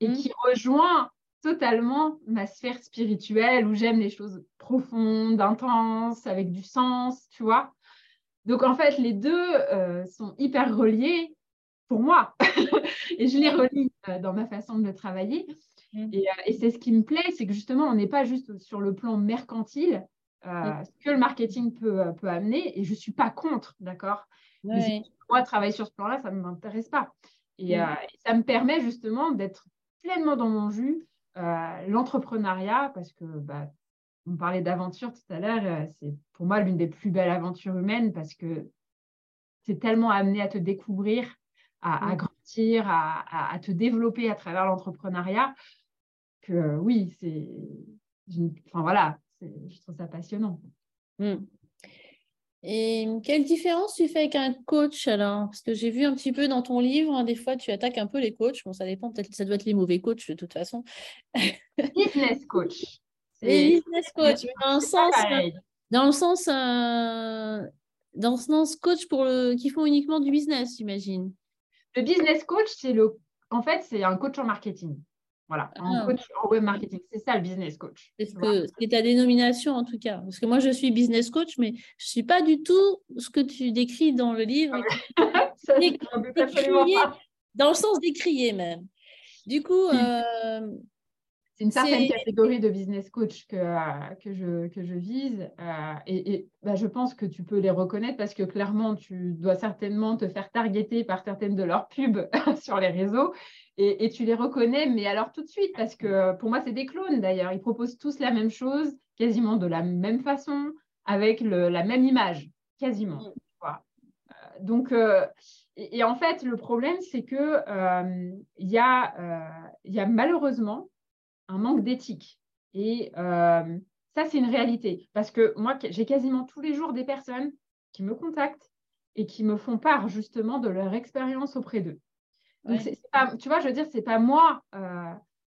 et mm. qui rejoint totalement ma sphère spirituelle où j'aime les choses profondes, intenses, avec du sens, tu vois. Donc en fait, les deux euh, sont hyper reliés pour moi et je les relie euh, dans ma façon de travailler. Mm. Et, euh, et c'est ce qui me plaît, c'est que justement, on n'est pas juste sur le plan mercantile, euh, ce que le marketing peut, peut amener. Et je ne suis pas contre, d'accord? Moi, travailler sur ce plan-là, ça ne m'intéresse pas. Et, euh, ça me permet justement d'être pleinement dans mon jus. L'entrepreneuriat, parce que bah, on parlait d'aventure tout à l'heure, c'est pour moi l'une des plus belles aventures humaines parce que c'est tellement amené à te découvrir, à, grandir, à, à, te développer à travers l'entrepreneuriat que oui, c'est. Enfin voilà, je trouve ça passionnant. Hmm. Et quelle différence tu fais avec un coach alors? Parce que j'ai vu un petit peu dans ton livre, hein, des fois tu attaques un peu les coachs. Bon, ça dépend, peut-être ça doit être les mauvais coachs de toute façon. <laughs> Business coach. Les business coach, dans le sens, dans le sens, euh, dans le sens coach pour le, qui font uniquement du business, j'imagine. Le business coach, c'est le, en fait, c'est un coach en marketing. Voilà, en ah. coach en web marketing. C'est ça le business coach. C'est ce ta dénomination en tout cas. Parce que moi, je suis business coach, mais je ne suis pas du tout ce que tu décris dans le livre. <laughs> <laughs> ça, dans le sens d'écrier même. Du coup, euh, c'est une certaine catégorie de business coach que, euh, que, je, que je vise. Euh, et, bah, je pense que tu peux les reconnaître parce que clairement, tu dois certainement te faire targeter par certaines de leurs pubs <laughs> sur les réseaux. Et, et, tu les reconnais, mais alors tout de suite, parce que pour moi, c'est des clones d'ailleurs. Ils proposent tous la même chose, quasiment de la même façon, avec le, la même image, quasiment. Mm. Euh, donc, et, en fait, le problème, c'est qu'il il y, a, y a malheureusement un manque d'éthique. Et euh, ça, c'est une réalité. Parce que moi, j'ai quasiment tous les jours des personnes qui me contactent et qui me font part justement de leur expérience auprès d'eux. Donc, pas, tu vois, je veux dire, c'est pas moi, euh,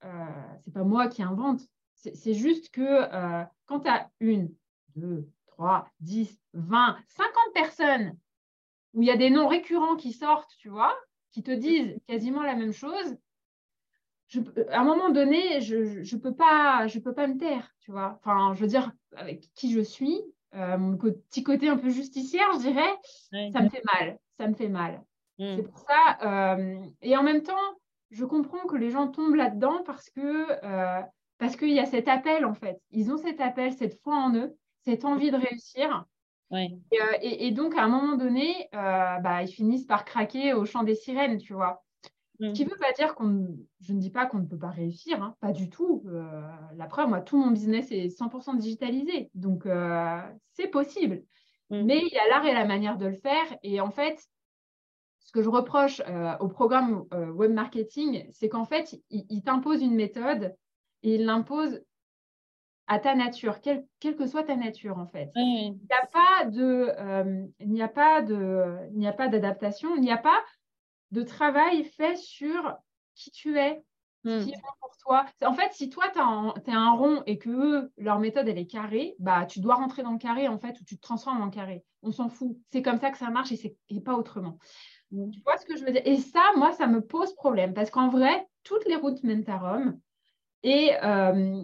euh, c'est pas moi qui invente. C'est juste que quand tu as une, deux, trois, dix, vingt, cinquante personnes où il y a des noms récurrents qui sortent, tu vois, qui te disent quasiment la même chose, à un moment donné, je ne peux, pas, je peux pas me taire, tu vois. Enfin, je veux dire, avec qui je suis, euh, mon petit côté un peu justicière, je dirais, ça me fait mal. Ça me fait mal. Mm. C'est pour ça. Euh, et en même temps, je comprends que les gens tombent là-dedans parce que euh, parce qu'il y a cet appel en fait. Ils ont cet appel, cette foi en eux, cette envie de réussir. Et, donc à un moment donné, bah, ils finissent par craquer au chant des sirènes, tu vois. Ce qui ne mm. veut pas dire qu'on, je ne dis pas qu'on ne peut pas réussir, hein, pas du tout. la preuve, moi, tout mon business est 100% digitalisé, donc c'est possible. Mm. Mais il y a l'art et la manière de le faire. Et en fait, ce que je reproche euh, au programme euh, web marketing, c'est qu'en fait, il, t'impose une méthode et il l'impose à ta nature, quelle, que soit ta nature en fait. Il n'y a pas de, euh, il n'y a pas de, il n'y a pas d'adaptation, il n'y a pas de travail fait sur qui tu es, ce qui est bon pour toi. En fait, si toi, tu es un rond et que leur méthode, elle est carrée, bah, tu dois rentrer dans le carré, en fait, ou tu te transformes en carré. On s'en fout. C'est comme ça que ça marche et, et pas autrement. Tu vois ce que je veux dire? Et ça, moi, ça me pose problème parce qu'en vrai, toutes les routes mènent à Rome et euh,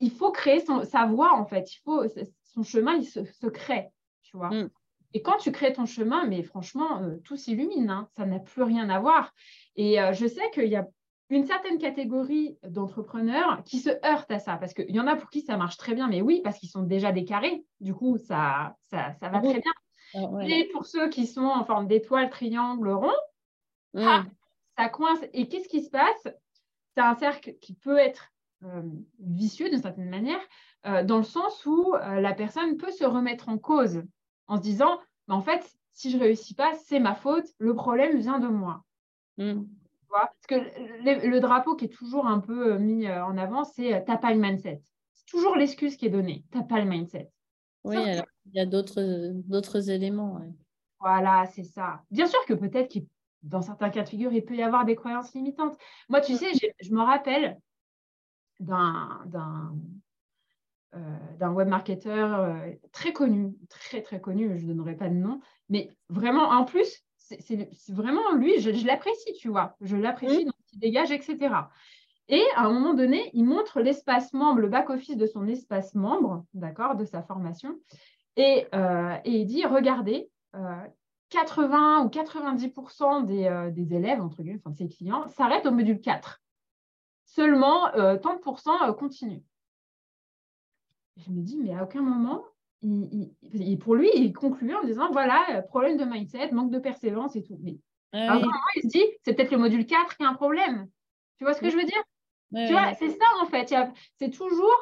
il faut créer son, sa voie, en fait. Il faut, son chemin, il se, crée, tu vois. Mm. Et quand tu crées ton chemin, mais franchement, euh, tout s'illumine, hein. ça n'a plus rien à voir. Et euh, je sais qu'il y a une certaine catégorie d'entrepreneurs qui se heurtent à ça, parce qu'il y en a pour qui ça marche très bien, mais oui, parce qu'ils sont déjà décarrés, du coup, ça, ça, ça va très bien. Ah, et pour ceux qui sont en forme d'étoile, triangle, rond, mm. ah, ça coince. Et qu'est-ce qui se passe? C'est un cercle qui peut être euh, vicieux d'une certaine manière, euh, dans le sens où euh, la personne peut se remettre en cause en se disant, en fait, si je ne réussis pas, c'est ma faute, le problème vient de moi. Mm. Parce que le, drapeau qui est toujours un peu mis en avant, c'est t'as pas le mindset. C'est toujours l'excuse qui est donnée. T'as pas le mindset. Oui, alors il y a d'autres éléments. Voilà, c'est ça. Bien sûr que peut-être que dans certains cas de figure, il peut y avoir des croyances limitantes. Moi, tu mm. sais, je me rappelle d'un euh, web marketer euh, très connu, très très connu, je ne donnerai pas de nom, mais vraiment, en plus, c'est vraiment lui, je, l'apprécie, tu vois, je l'apprécie, mm. donc il dégage, etc. Et à un moment donné, il montre l'espace membre, le back-office de son espace membre, d'accord, de sa formation. Et, euh, il dit, regardez, 80 euh, ou 90% des, des, élèves, entre guillemets, enfin de ses clients, s'arrêtent au module 4. Seulement 30% euh, continuent. Je me dis, mais à aucun moment, il, pour lui, il conclut en disant, voilà, problème de mindset, manque de persévérance et tout. Mais à aucun moment, il se dit, c'est peut-être le module 4 qui a un problème. Tu vois ce que je veux dire? Tu vois, c'est ça en fait. C'est toujours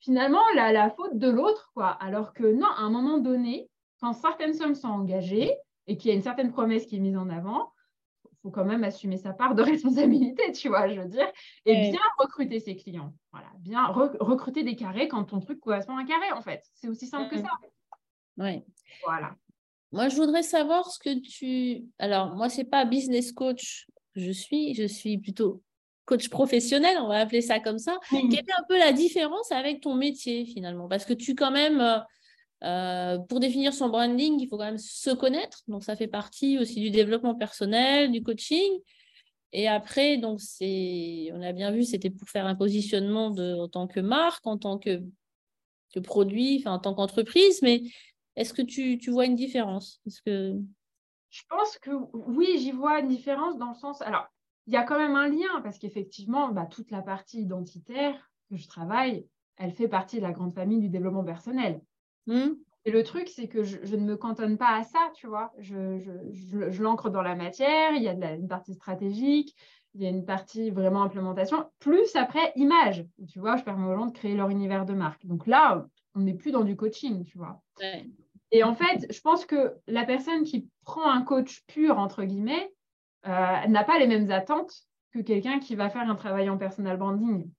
finalement la, faute de l'autre, quoi. Alors que non, à un moment donné, quand certaines sommes sont engagées et qu'il y a une certaine promesse qui est mise en avant, faut quand même assumer sa part de <laughs> responsabilité, tu vois, je veux dire, et bien recruter ses clients. Voilà, bien recruter des carrés quand ton truc correspond à un carré, en fait. C'est aussi simple que ça. Oui. Voilà. Moi, je voudrais savoir ce que tu. Alors, moi, c'est pas business coach que je suis, je suis plutôt coach professionnel, on va appeler ça comme ça, quelle est un peu la différence avec ton métier finalement? Parce que tu quand même, euh, pour définir son branding, il faut quand même se connaître, donc ça fait partie aussi du développement personnel, du coaching. Et après, donc on a bien vu, c'était pour faire un positionnement en tant que marque, en tant que, que produit, enfin, en tant qu'entreprise, mais est-ce que tu, tu, vois une différence? Est-ce que... Je pense que oui, j'y vois une différence dans le sens. Alors, il y a quand même un lien parce qu'effectivement, bah, toute la partie identitaire que je travaille, elle fait partie de la grande famille du développement personnel. Hmm. Et le truc, c'est que je, ne me cantonne pas à ça, tu vois. Je, je, l'ancre dans la matière, il y a de la, une partie stratégique, il y a une partie vraiment implémentation, plus après image. Tu vois, je permets aux gens de créer leur univers de marque. Donc là, on n'est plus dans du coaching, tu vois. Et en fait, je pense que la personne qui prend un coach pur, entre guillemets, euh, n'a pas les mêmes attentes que quelqu'un qui va faire un travail en personal branding.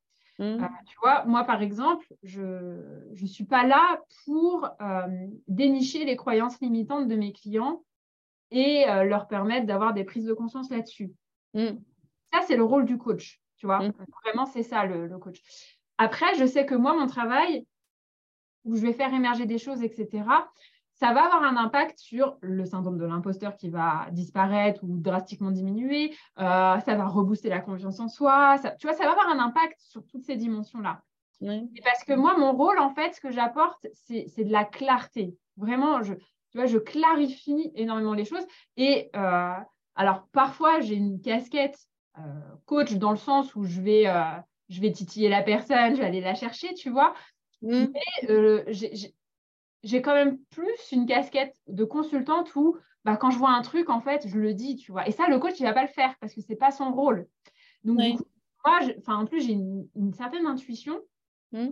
Mmh. Euh, tu vois, moi, par exemple, je ne suis pas là pour euh, dénicher les croyances limitantes de mes clients et leur permettre d'avoir des prises de conscience là-dessus. Mmh. Ça, c'est le rôle du coach. Tu vois, mmh. vraiment, c'est ça le, le, coach. Après, je sais que moi, mon travail, où je vais faire émerger des choses, etc., ça va avoir un impact sur le syndrome de l'imposteur qui va disparaître ou drastiquement diminuer. Euh, ça va rebooster la confiance en soi. tu vois, ça va avoir un impact sur toutes ces dimensions-là. parce que moi, mon rôle, en fait, ce que j'apporte, c'est de la clarté. Vraiment, je, tu vois, je clarifie énormément les choses. Et euh, Alors, parfois, j'ai une casquette euh, coach dans le sens où je vais, je vais titiller la personne, je vais aller la chercher, tu vois. Mais euh, j'ai quand même plus une casquette de consultante où bah, quand je vois un truc, en fait, je le dis, tu vois. Et ça, le coach, il ne va pas le faire parce que ce n'est pas son rôle. Donc, du coup, moi, en plus, j'ai une, certaine intuition. Mmh.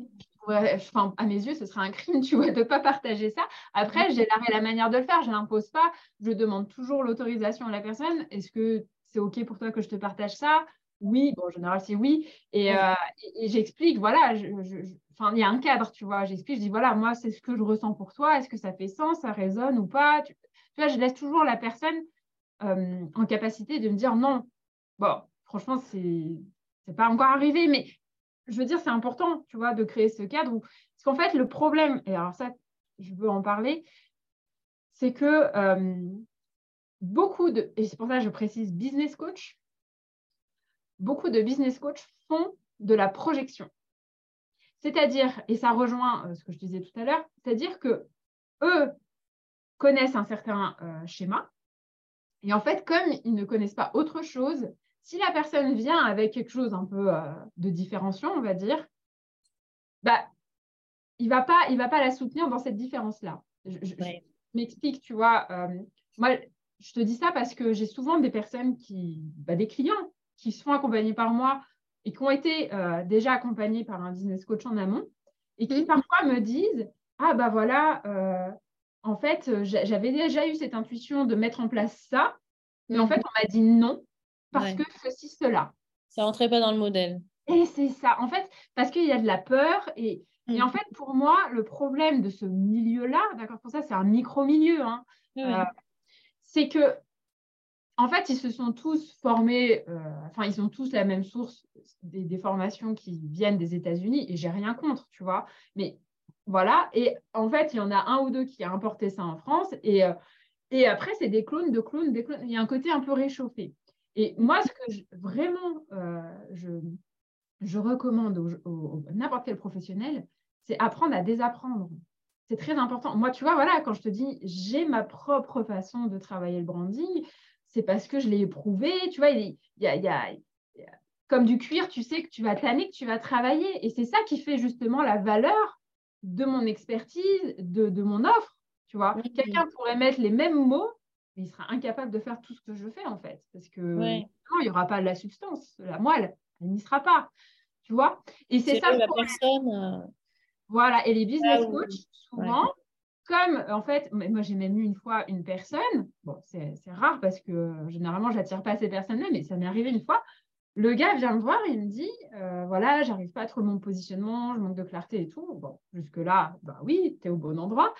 à mes yeux, ce serait un crime, <laughs> tu vois, de ne pas partager ça. Après, mmh. j'ai la, la manière de le faire, je ne l'impose pas. Je demande toujours l'autorisation à la personne. Est-ce que c'est OK pour toi que je te partage ça? Oui, bon, en général, c'est oui. Et, euh, j'explique, voilà, je, il y a un cadre, tu vois. J'explique, je dis, voilà, moi, c'est ce que je ressens pour toi. Est-ce que ça fait sens, ça résonne ou pas? Tu, vois, je laisse toujours la personne euh, en capacité de me dire non. Bon, franchement, c'est n'est pas encore arrivé, mais je veux dire, c'est important, tu vois, de créer ce cadre. Parce qu'en fait, le problème, et alors ça, je veux en parler, c'est que euh, beaucoup de, et c'est pour ça que je précise business coach, beaucoup de business coach font de la projection. C'est-à-dire, et ça rejoint euh, ce que je disais tout à l'heure, c'est-à-dire que eux connaissent un certain euh, schéma, et en fait, comme ils ne connaissent pas autre chose, si la personne vient avec quelque chose un peu euh, de différenciant, on va dire, bah, il ne va, pas, il va pas la soutenir dans cette différence-là. Je, m'explique, tu vois. moi, je te dis ça parce que j'ai souvent des personnes qui, bah, des clients qui se font accompagner par moi et qui ont été euh, déjà accompagnés par un business coach en amont et qui mmh. parfois me disent Ah, bah voilà, euh, en fait, j'avais déjà eu cette intuition de mettre en place ça, mais en mmh. fait, on m'a dit non parce que ceci, cela. Ça rentrait pas dans le modèle. Et c'est ça, en fait, parce qu'il y a de la peur et, et, en mmh. fait, pour moi, le problème de ce milieu-là, d'accord, pour ça, c'est un micro-milieu. Hein, euh, c'est que, en fait, ils se sont tous formés, euh, enfin, ils ont tous la même source des, formations qui viennent des États-Unis, et j'ai rien contre, tu vois. Mais voilà, et en fait, il y en a un ou deux qui a importé ça en France, et, euh, après, c'est des clones, de clones, des clones. Il y a un côté un peu réchauffé. Et moi, ce que vraiment euh, je, recommande à n'importe quel professionnel, c'est apprendre à désapprendre. C'est très important. Moi, tu vois, voilà, quand je te dis j'ai ma propre façon de travailler le branding, c'est parce que je l'ai éprouvé. Tu vois, il y a, comme du cuir, tu sais que tu vas tanner, que tu vas travailler. Et c'est ça qui fait justement la valeur de mon expertise, de, mon offre. Tu vois, quelqu'un pourrait mettre les mêmes mots, mais il sera incapable de faire tout ce que je fais en fait. Parce que non, il n'y aura pas de la substance, la moelle, elle n'y sera pas. Tu vois Et c'est ça. La personne, euh, voilà, et les business coachs, souvent, comme en fait, moi j'ai même eu une fois une personne, c'est rare parce que généralement, je n'attire pas ces personnes-là, mais ça m'est arrivé une fois. Le gars vient me voir, il me dit euh, voilà, j'arrive pas à trouver mon positionnement, je manque de clarté et tout. Bon, jusque-là, bah oui, tu es au bon endroit.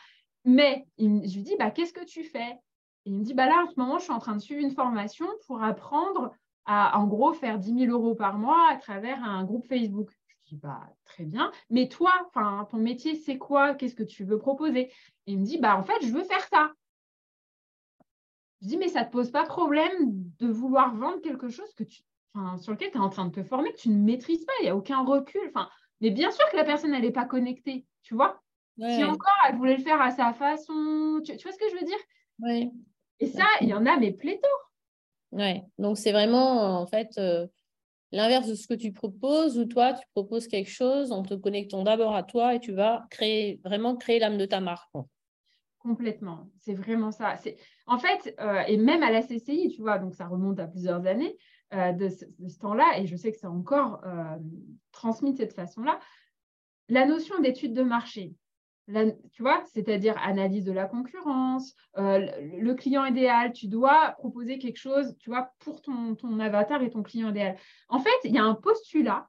Mais il, je lui dis bah, qu'est-ce que tu fais? Et Il me dit bah là, en ce moment, je suis en train de suivre une formation pour apprendre à, en gros, faire 10 000 euros par mois à travers un groupe Facebook. Bah, très bien, mais toi, ton métier, c'est quoi? Qu'est-ce que tu veux proposer? Et il me dit, bah, en fait, je veux faire ça. Je dis, mais ça ne te pose pas problème de vouloir vendre quelque chose que tu, sur lequel tu es en train de te former, que tu ne maîtrises pas, il n'y a aucun recul. Enfin, mais bien sûr que la personne, elle n'est pas connectée, tu vois? Si encore, elle voulait le faire à sa façon, tu, vois ce que je veux dire? Et ça, il y en a, mais pléthore. Oui, donc c'est vraiment, en fait, euh, l'inverse de ce que tu proposes, ou toi, tu proposes quelque chose en te connectant d'abord à toi et tu vas créer, vraiment créer l'âme de ta marque. Complètement, c'est vraiment ça. En fait, euh, et même à la CCI, tu vois, donc ça remonte à plusieurs années euh, de ce, temps-là, et je sais que c'est encore euh, transmis de cette façon-là, la notion d'étude de marché, tu vois, c'est-à-dire analyse de la concurrence, euh, le client idéal, tu dois proposer quelque chose, tu vois, pour ton, ton avatar et ton client idéal. En fait, il y a un postulat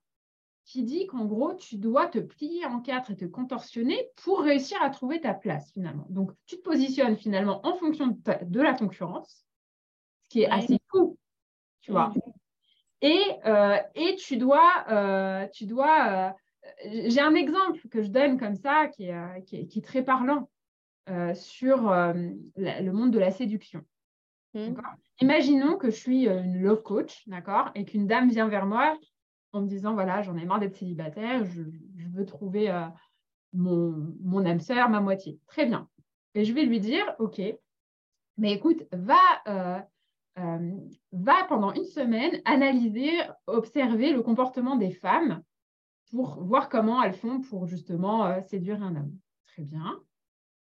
qui dit qu'en gros, tu dois te plier en quatre et te contorsionner pour réussir à trouver ta place finalement. Donc, tu te positionnes finalement en fonction de, la concurrence, ce qui est assez fou, tu vois. Et, euh, et tu dois, euh, tu dois j'ai un exemple que je donne comme ça qui est, euh, qui est, très parlant euh, sur euh, le monde de la séduction. Mmh. Imaginons que je suis une love coach, d'accord, et qu'une dame vient vers moi en me disant voilà, j'en ai marre d'être célibataire, je, je veux trouver mon, mon âme sœur, ma moitié. Très bien. Et je vais lui dire ok, mais écoute, va, euh, va pendant une semaine analyser, observer le comportement des femmes pour voir comment elles font pour justement euh, séduire un homme. Très bien.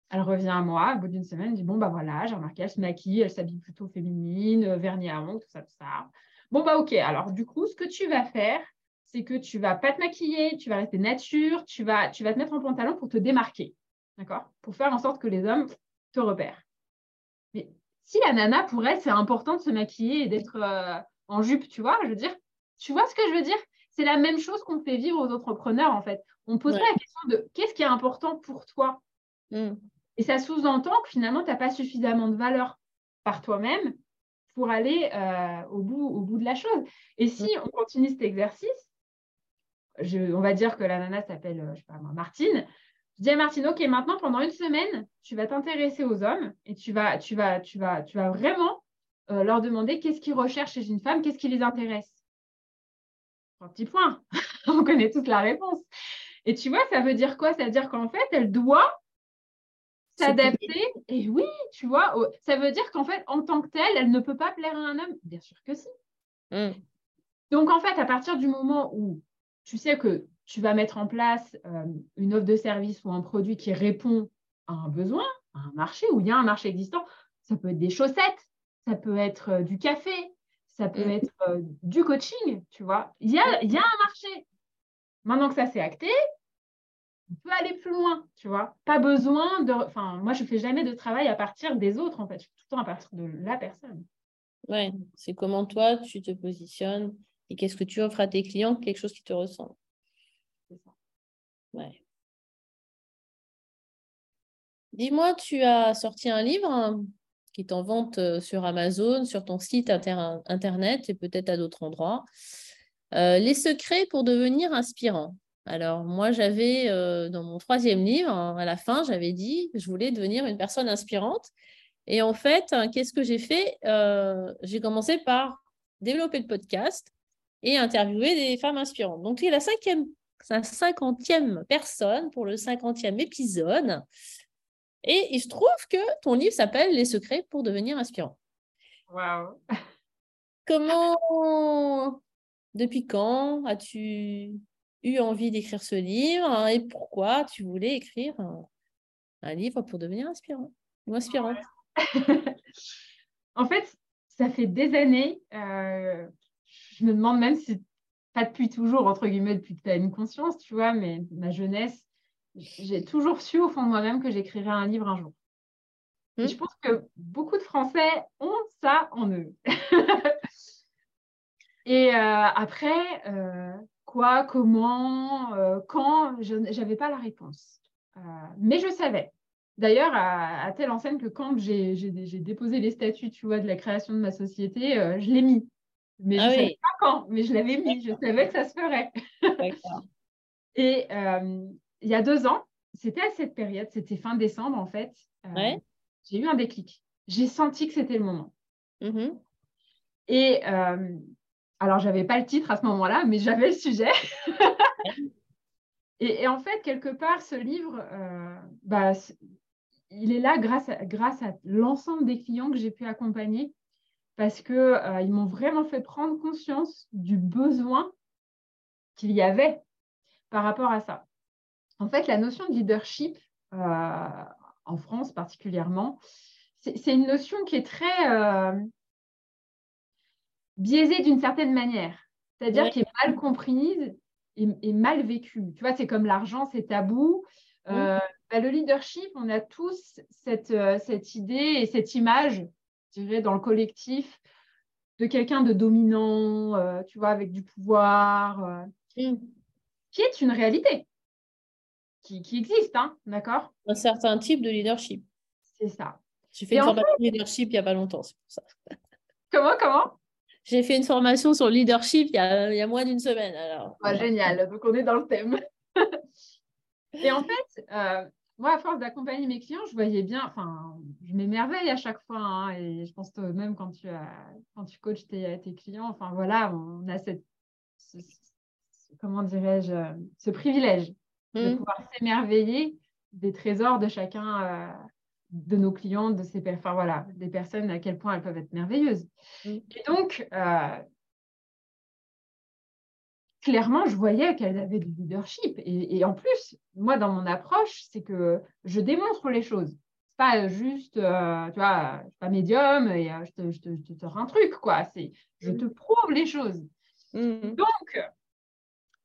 Elle revient à moi au bout d'une semaine, dit Bon, bah voilà, j'ai remarqué, elle se maquille, elle s'habille plutôt féminine, euh, vernis à ongles, tout ça, tout ça. Bon, bah ok, alors du coup, ce que tu vas faire, c'est que tu vas pas te maquiller, tu vas rester nature, tu vas, tu vas te mettre en pantalon pour te démarquer. D'accord? Pour faire en sorte que les hommes te repèrent. Mais si la nana, pour elle, c'est important de se maquiller et d'être euh, en jupe, tu vois, je veux dire, tu vois ce que je veux dire? C'est la même chose qu'on fait vivre aux entrepreneurs, en fait. On pose pas la question de qu'est-ce qui est important pour toi? Mm. Et ça sous-entend que finalement, tu n'as pas suffisamment de valeur par toi-même pour aller euh, au, bout, au bout de la chose. Et si mm. on continue cet exercice, on va dire que la nana s'appelle, euh, je sais pas Martine. Je dis à Martine, OK, maintenant, pendant une semaine, tu vas t'intéresser aux hommes et tu vas, tu vas, tu vas, tu vas vraiment euh, leur demander qu'est-ce qu'ils recherchent chez une femme, qu'est-ce qui les intéresse. Un petit point. <laughs> On connaît toute la réponse. Et tu vois, ça veut dire quoi? Ça veut dire qu'en fait, elle doit s'adapter. Et oui, tu vois, ça veut dire qu'en fait, en tant que telle, elle ne peut pas plaire à un homme. Bien sûr que si. Mmh. Donc, en fait, à partir du moment où tu sais que tu vas mettre en place euh, une offre de service ou un produit qui répond à un besoin, à un marché, où il y a un marché existant. Ça peut être des chaussettes, ça peut être euh, du café, ça peut mm. être euh, du coaching, tu vois. Il y a, il y a un marché. Maintenant que ça s'est acté, on peut aller plus loin, tu vois. Pas besoin de... Enfin, moi, je ne fais jamais de travail à partir des autres, en fait. Je fais tout le temps à partir de la personne. Ouais, c'est comment toi, tu te positionnes et qu'est-ce que tu offres à tes clients, quelque chose qui te ressemble. C'est ça. Ouais. Dis-moi, tu as sorti un livre hein, qui est en vente euh, sur Amazon, sur ton site internet et peut-être à d'autres endroits. Euh, les secrets pour devenir inspirant. Alors, moi, j'avais euh, dans mon troisième livre, hein, à la fin, j'avais dit je voulais devenir une personne inspirante. Et en fait, hein, qu'est-ce que j'ai fait J'ai commencé par développer le podcast et interviewer des femmes inspirantes. Donc, es la cinquième, la cinquantième personne pour le cinquantième épisode. Et il se trouve que ton livre s'appelle Les secrets pour devenir inspirant. Waouh. Comment, depuis quand as-tu eu envie d'écrire ce livre hein, et pourquoi tu voulais écrire un, livre pour devenir inspirant ou inspirante <laughs> En fait, ça fait des années euh, je me demande même si, pas depuis toujours, entre guillemets, depuis que tu as une conscience, tu vois, mais ma jeunesse, j'ai toujours su au fond de moi-même que j'écrirais un livre un jour. Et je hmm. pense que beaucoup de Français ont ça en eux. <laughs> Et euh, après, euh, quoi, comment, euh, quand, je n'avais pas la réponse. mais je savais. D'ailleurs, à, telle enseigne que quand j'ai déposé les statuts, tu vois, de la création de ma société, je l'ai mis. Mais ah je ne savais pas quand, mais je l'avais mis, je savais que ça se ferait. <laughs> Et il y a deux ans, c'était à cette période, c'était fin décembre en fait, euh, j'ai eu un déclic. J'ai senti que c'était le moment. Mm-hmm. Et euh, alors, j'avais pas le titre à ce moment-là, mais j'avais le sujet. <laughs> et, en fait, quelque part, ce livre, bah, il est là grâce grâce à l'ensemble des clients que j'ai pu accompagner parce qu'ils euh, m'ont vraiment fait prendre conscience du besoin qu'il y avait par rapport à ça. En fait, la notion de leadership, euh, en France particulièrement, c'est une notion qui est très euh, biaisée d'une certaine manière, c'est-à-dire qui est mal comprise et, mal vécue. Tu vois, c'est comme l'argent, c'est tabou. Bah, le leadership, on a tous cette, cette idée et cette image dirais, dans le collectif, de quelqu'un de dominant, euh, tu vois, avec du pouvoir, euh, mm. qui est une réalité, qui, existe, hein, d'accord? Un certain type de leadership. C'est ça. J'ai fait une formation de leadership il n'y a pas longtemps, c'est pour ça. Comment, comment? J'ai fait une formation sur le leadership il y a, il y a moins d'une semaine. Alors. Ah, génial, donc on est dans le thème. <laughs> Et en fait, euh, moi, à force d'accompagner mes clients, je voyais bien, enfin, je m'émerveille à chaque fois. Hein, et je pense que même quand tu, as, quand tu coaches tes, tes clients, enfin voilà, on a cette, comment dirais-je, ce privilège de mmh. pouvoir s'émerveiller des trésors de chacun, euh, de nos clients, de ces enfin, voilà, des personnes à quel point elles peuvent être merveilleuses. Mm. Et donc, euh, clairement, je voyais qu'elles avaient du leadership. Et, en plus, moi, dans mon approche, c'est que je démontre les choses. C'est pas juste, euh, tu vois, je suis pas médium et je, te, je, te, je, un truc, quoi. C'est, je te prouve les choses. Mm. Donc,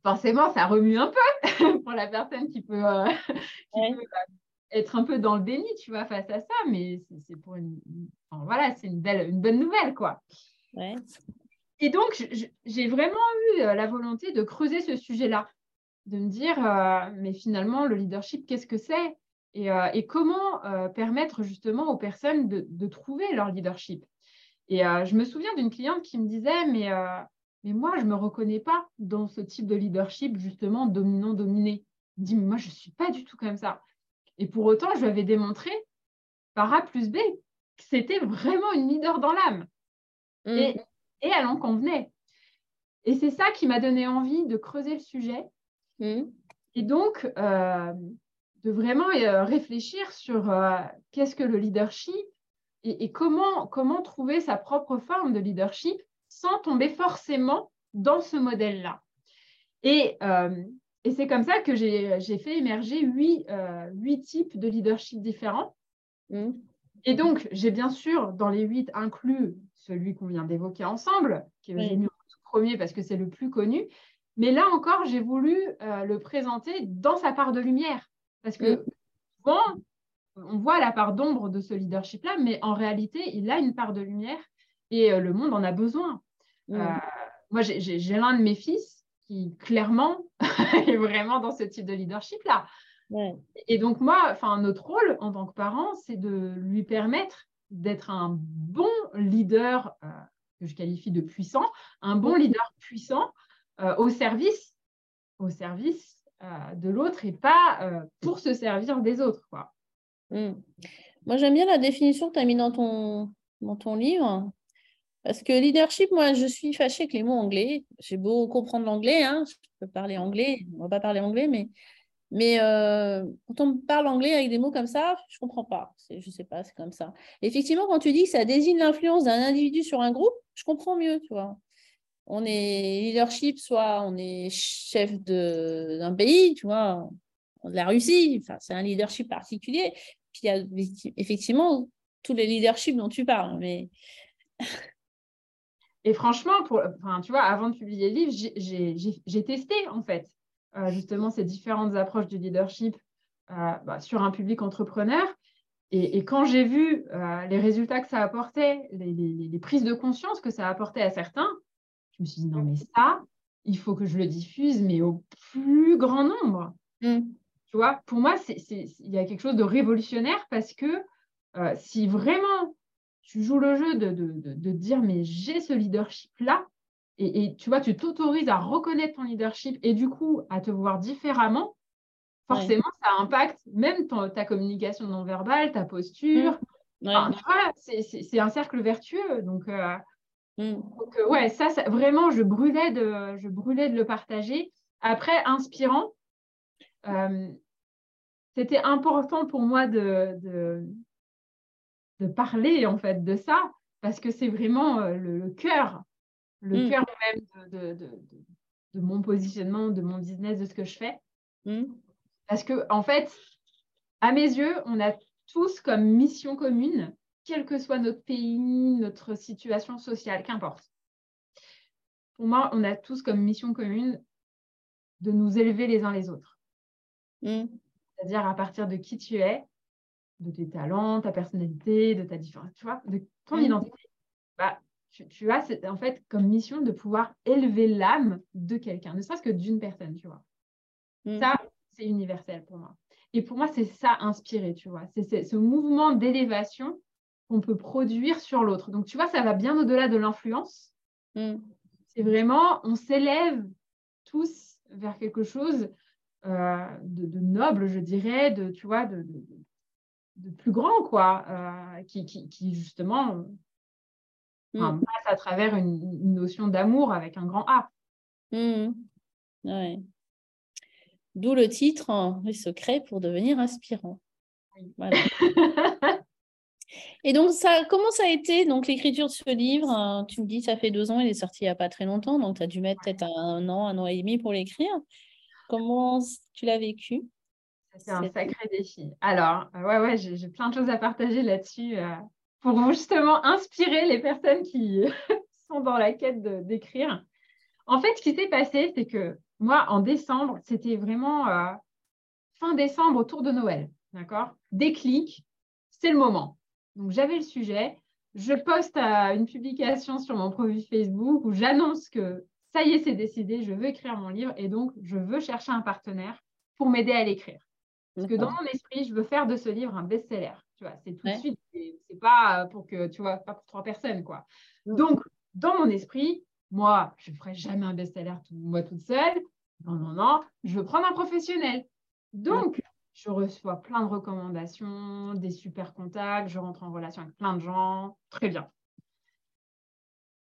forcément, ça remue un peu <laughs> pour la personne qui peut, <laughs> qui peut être un peu dans le déni, tu vois, face à ça, mais c'est pour une, voilà, c'est une belle, une bonne nouvelle, quoi. Et donc, j'ai vraiment eu euh, la volonté de creuser ce sujet-là, de me dire, euh, mais finalement, le leadership, qu'est-ce que c'est? Et, euh, et, comment permettre justement aux personnes de, de trouver leur leadership? Et je me souviens d'une cliente qui me disait, mais, mais moi, je ne me reconnais pas dans ce type de leadership, justement, dominant-dominé. dit, mais moi, je ne suis pas du tout comme ça. Et pour autant, je lui avais démontré par A plus B que c'était vraiment une leader dans l'âme. Mm. Et, elle en convenait. Et c'est ça qui m'a donné envie de creuser le sujet. Mm. Et donc, euh, de vraiment euh, réfléchir sur euh, qu'est-ce que le leadership et, comment, comment trouver sa propre forme de leadership sans tomber forcément dans ce modèle-là. Et et c'est comme ça que j'ai fait émerger huit, euh, huit, types de leadership différents. Mmh. Et donc, j'ai bien sûr, dans les huit, inclus celui qu'on vient d'évoquer ensemble, que j'ai mis en premier parce que c'est le plus connu. Mais là encore, j'ai voulu euh, le présenter dans sa part de lumière. Parce que mmh. souvent, on voit la part d'ombre de ce leadership-là, mais en réalité, il a une part de lumière et euh, le monde en a besoin. Mmh. moi, j'ai l'un de mes fils qui clairement <laughs> est vraiment dans ce type de leadership-là. Et donc moi, notre rôle en tant que parent, c'est de lui permettre d'être un bon leader euh, que je qualifie de puissant, un bon leader puissant euh, au service, au service euh, de l'autre et pas pour se servir des autres. Quoi. Mmh. Moi, j'aime bien la définition que tu as mis dans ton, dans ton livre. Parce que leadership, moi, je suis fâchée avec les mots anglais. J'ai beau comprendre l'anglais, hein, je peux parler anglais, on ne va pas parler anglais, mais, mais euh, quand on parle anglais avec des mots comme ça, je ne comprends pas. Je ne sais pas, c'est comme ça. effectivement, quand tu dis que ça désigne l'influence d'un individu sur un groupe, je comprends mieux, tu vois. On est leadership, soit on est chef d'un pays, tu vois, de la Russie, enfin, c'est un leadership particulier. Puis il y a effectivement tous les leaderships dont tu parles, mais et franchement, pour, enfin, tu vois, avant de publier le livre, j'ai testé en fait euh, justement ces différentes approches du leadership euh, bah, sur un public entrepreneur. Et, quand j'ai vu euh, les résultats que ça apportait, les, les, prises de conscience que ça apportait à certains, je me suis dit non mais ça, il faut que je le diffuse, mais au plus grand nombre. Mm. Tu vois, pour moi, il y a quelque chose de révolutionnaire parce que si vraiment tu joues le jeu de, de, dire, mais j'ai ce leadership-là, et, tu vois, tu t'autorises à reconnaître ton leadership et du coup à te voir différemment, forcément, ça impacte même ta communication non verbale, ta posture. Mmh. c'est un cercle vertueux. Donc, euh, mmh. euh, ouais, ça, vraiment, je brûlais, de, je brûlais de le partager. Après, inspirant, euh, c'était important pour moi de, de parler en fait de ça parce que c'est vraiment euh, le, cœur, le mm. cœur même de, de, mon positionnement, de mon business, de ce que je fais. Mm. Parce que en fait, à mes yeux, on a tous comme mission commune, quel que soit notre pays, notre situation sociale, qu'importe. Pour moi, on a tous comme mission commune de nous élever les uns les autres. Mm. C'est-à-dire à partir de qui tu es, de tes talents, ta personnalité, de ta différence, tu vois, de ton mmh. identité, bah, tu, as en fait comme mission de pouvoir élever l'âme de quelqu'un, ne serait-ce que d'une personne, tu vois. Mmh. Ça, c'est universel pour moi. Et pour moi, c'est ça inspiré, tu vois. C'est ce mouvement d'élévation qu'on peut produire sur l'autre. Donc, tu vois, ça va bien au-delà de l'influence. Mmh. C'est vraiment, on s'élève tous vers quelque chose euh, de, noble, je dirais, de, tu vois, de, de plus grand, quoi, euh, qui, qui, justement mm. passe à travers une, notion d'amour avec un grand A. Mm. D'où le titre Les secrets pour devenir inspirant. Voilà. <laughs> Et donc, ça, comment ça a été donc l'écriture de ce livre hein, Tu me dis, ça fait deux ans, il est sorti il n'y a pas très longtemps, donc tu as dû mettre peut-être un an, un an et demi pour l'écrire. Comment tu l'as vécu? C'est un sacré défi. Alors, euh, ouais, ouais, j'ai plein de choses à partager là-dessus euh, pour justement inspirer les personnes qui <laughs> sont dans la quête d'écrire. En fait, ce qui s'est passé, c'est que moi, en décembre, c'était vraiment euh, fin décembre, autour de Noël. D'accord? Déclic, c'est le moment. Donc, j'avais le sujet. Je poste une publication sur mon profil Facebook où j'annonce que ça y est, c'est décidé, je veux écrire mon livre et donc je veux chercher un partenaire pour m'aider à l'écrire. Parce que dans mon esprit, je veux faire de ce livre un best-seller. Tu vois, c'est tout de suite, c'est pas pour que, tu vois, pas pour trois personnes, quoi. Donc, dans mon esprit, moi, je ne ferai jamais un best-seller moi toute seule. Non, non, non, je veux prendre un professionnel. Donc, je reçois plein de recommandations, des super contacts, je rentre en relation avec plein de gens. Très bien.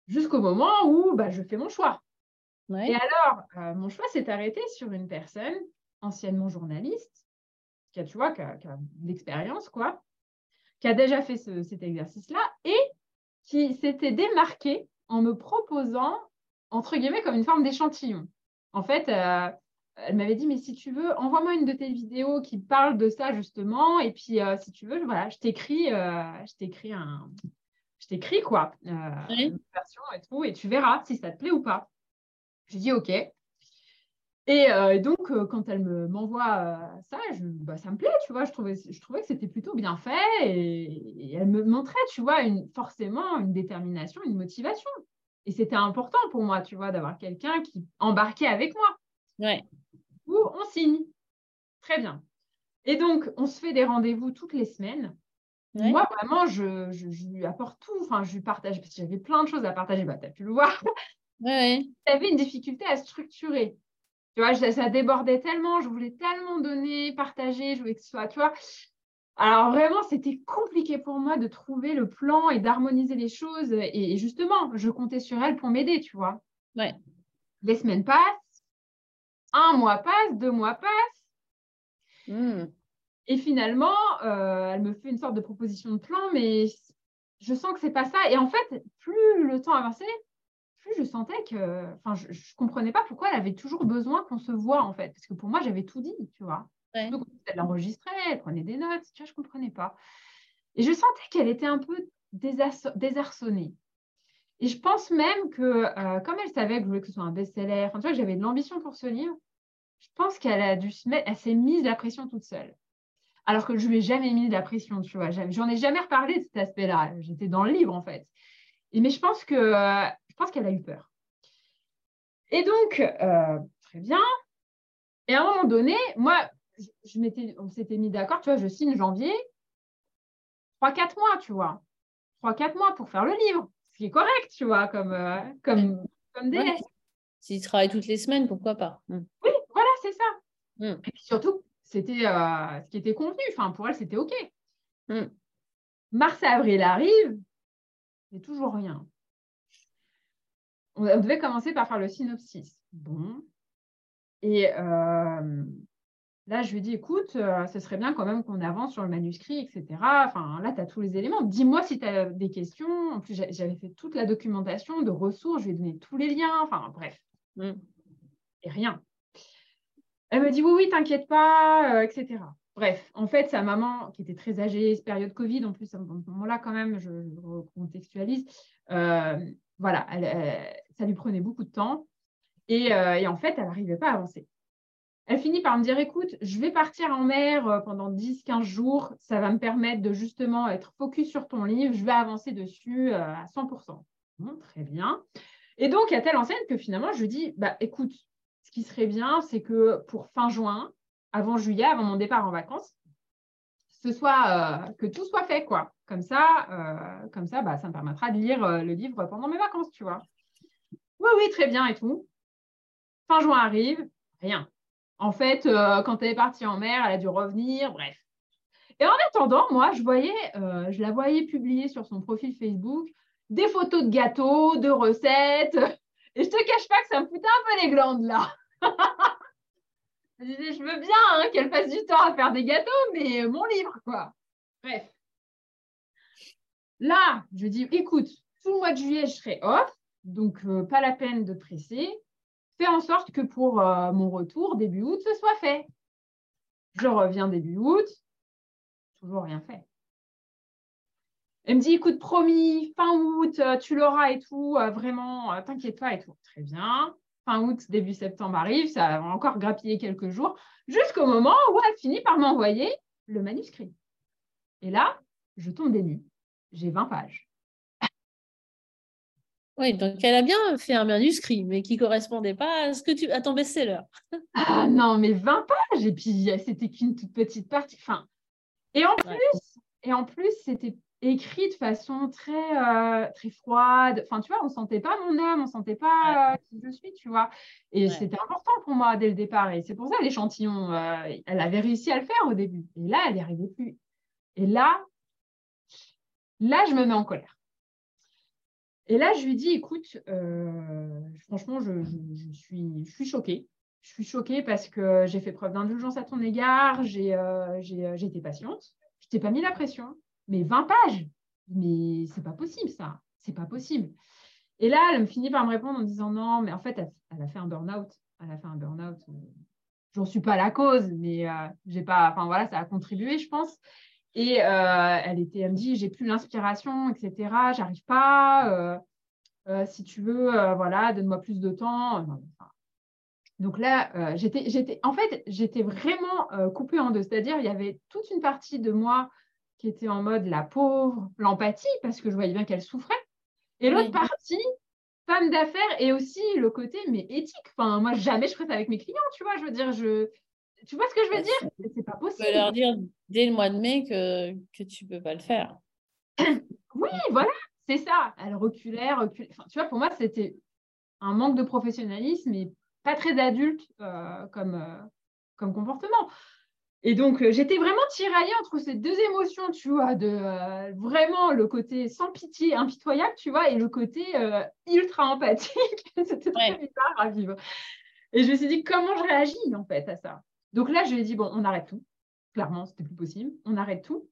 Jusqu'au moment où bah, je fais mon choix. Et alors, euh, mon choix s'est arrêté sur une personne, anciennement journaliste, qui a, tu vois, qui a, de l'expérience, quoi, qui a déjà fait cet exercice-là et qui s'était démarquée en me proposant, entre guillemets, comme une forme d'échantillon. En fait, euh, elle m'avait dit, mais si tu veux, envoie-moi une de tes vidéos qui parle de ça justement. Et puis, euh, si tu veux, voilà, je t'écris, euh, je t'écris un, je t'écris quoi, une version et tout, et tu verras si ça te plaît ou pas. J'ai dit ok. Et, donc, quand elle me, m'envoie ça, je, bah, ça me plaît, tu vois. Je trouvais, je trouvais que c'était plutôt bien fait et, elle me montrait, tu vois, une, forcément une détermination, une motivation. Et c'était important pour moi, tu vois, d'avoir quelqu'un qui embarquait avec moi. Ouais ou on signe. Très bien. Et donc, on se fait des rendez-vous toutes les semaines. Moi, vraiment, je, lui apporte tout. Enfin, je lui partage, parce que j'avais plein de choses à partager. Bah, tu as pu le voir. Ouais. J'avais une difficulté à structurer. Tu vois, ça, débordait tellement, je voulais tellement donner, partager, je voulais que ce soit, tu vois. Alors vraiment, c'était compliqué pour moi de trouver le plan et d'harmoniser les choses. Et, et, justement, je comptais sur elle pour m'aider, tu vois. Ouais. Les semaines passent, un mois passe, deux mois passent. Hmm. Et finalement, euh, elle me fait une sorte de proposition de plan, mais je sens que c'est pas ça. Et en fait, plus le temps avançait, plus je sentais que, enfin, je, ne comprenais pas pourquoi elle avait toujours besoin qu'on se voit en fait, parce que pour moi, j'avais tout dit, tu vois. Donc, elle enregistrait, elle prenait des notes, tu vois, je comprenais pas. Et je sentais qu'elle était un peu désarçonnée. Et je pense même que, euh, comme elle savait que je voulais que ce soit un best-seller, enfin, tu vois, j'avais de l'ambition pour ce livre, je pense qu'elle a dû se mettre, elle s'est mise la pression toute seule. Alors que je lui ai jamais mis de la pression, tu vois. J'en ai jamais reparlé de cet aspect-là. J'étais dans le livre, en fait. Et, mais je pense que je pense qu'elle a eu peur. Et donc, euh, très bien. Et à un moment donné, moi, je, on s'était mis d'accord, tu vois, je signe janvier, 3-4 mois, tu vois. 3-4 mois pour faire le livre ce qui est correct, tu vois, comme, euh, comme, comme délai. S'il travaille toutes les semaines, pourquoi pas? Hmm. Oui, voilà, c'est ça. Hmm. Et puis surtout, c'était euh, ce qui était convenu. Enfin, pour elle, c'était OK. Hmm. Mars avril arrive, il toujours rien. On, devait commencer par faire le synopsis. Bon. Et euh, Là, je lui dis, écoute, euh, ce serait bien quand même qu'on avance sur le manuscrit, etc. Enfin, là, tu as tous les éléments. Dis-moi si tu as des questions. En plus, j'avais fait toute la documentation de ressources, je lui ai donné tous les liens. Enfin, bref. Mm. Et rien. Elle me dit, oui, oui, t'inquiète pas, euh, etc. Bref, en fait, sa maman, qui était très âgée, période Covid, en plus, à ce moment-là, quand même, je, contextualise, euh, voilà, ça lui prenait beaucoup de temps. Et, et en fait, elle n'arrivait pas à avancer. Elle finit par me dire, écoute, je vais partir en mer euh, pendant 10-15 jours. Ça va me permettre de justement être focus sur ton livre. Je vais avancer dessus euh, à 100%. Bon, très bien. Et donc, à telle enseigne que finalement, je dis, bah, écoute, ce qui serait bien, c'est que pour fin juin, avant juillet, avant mon départ en vacances, ce soit euh, que tout soit fait, quoi. Comme ça, comme ça, bah, ça me permettra de lire le livre pendant mes vacances, tu vois. Oui, oui, très bien et tout. Fin juin arrive, rien. En fait, euh, quand elle est partie en mer, elle a dû revenir, bref. Et en attendant, moi, je voyais, euh, je la voyais publier sur son profil Facebook des photos de gâteaux, de recettes. Et je te cache pas que ça me foutait un peu les glandes là. <laughs> je disais, je veux bien hein, qu'elle passe du temps à faire des gâteaux, mais mon livre, quoi. Bref. là, je dis, écoute, tout le mois de juillet, je serai off, donc euh, pas la peine de presser. Fais en sorte que pour euh, mon retour, début août, ce soit fait. Je reviens début août, toujours rien fait. Elle me dit, écoute, promis, fin août, euh, tu l'auras et tout, vraiment, t'inquiète pas et tout. Très bien. Fin août, début septembre arrive, ça va encore grappiller quelques jours, jusqu'au moment où elle finit par m'envoyer le manuscrit. Et là, je tombe des nues. J'ai 20 pages. Oui, donc elle a bien fait un manuscrit, mais qui ne correspondait pas à, ce que tu, à ton best-seller. <laughs> ah non, mais 20 pages, et puis c'était qu'une toute petite partie. Enfin, et en plus, et en plus, c'était écrit de façon très, euh, très froide. Enfin, tu vois, on ne sentait pas mon âme, on ne sentait pas euh, qui je suis, tu vois. Et c'était important pour moi dès le départ. Et c'est pour ça l'échantillon, euh, elle avait réussi à le faire au début. Et là, elle n'y arrivait plus. Et là, là, je me mets en colère. Et là, je lui dis, écoute, franchement, je, suis, je suis choquée. Je suis choquée parce que j'ai fait preuve d'indulgence à ton égard, j'ai été patiente, je t'ai pas mis la pression, mais 20 pages, mais c'est pas possible ça, c'est pas possible. Et là, elle me finit par me répondre en disant non, mais en fait, elle, a fait un burn-out. Elle a fait un burn-out. J'en suis pas la cause, mais j'ai pas, enfin voilà, ça a contribué, je pense. Et euh, elle, était, elle me dit, j'ai plus l'inspiration, etc. J'arrive pas. Euh, euh, si tu veux, voilà, donne-moi plus de temps. Donc là, j'étais, j'étais, en fait, j'étais vraiment coupée en deux. C'est-à-dire, il y avait toute une partie de moi qui était en mode la pauvre, l'empathie, parce que je voyais bien qu'elle souffrait. Et l'autre partie, femme d'affaires, et aussi le côté, mais éthique. Enfin, moi, jamais je ferais ça avec mes clients, tu vois. Je veux dire, je, tu vois ce que je veux dire? C'est pas possible. Tu peux leur dire dès le mois de mai que, que tu ne peux pas le faire. oui, voilà, c'est ça. Elle reculait, reculait. tu vois, pour moi, c'était un manque de professionnalisme et pas très adulte euh, comme, euh, comme comportement. Et donc, euh, j'étais vraiment tiraillée entre ces deux émotions, tu vois, de vraiment le côté sans pitié, impitoyable, tu vois, et le côté ultra empathique. <laughs> C'était très bizarre à vivre. Et je me suis dit, comment je réagis, en fait, à ça? Donc là, je lui ai dit, bon, on arrête tout. Clairement, c'était plus possible. On arrête tout.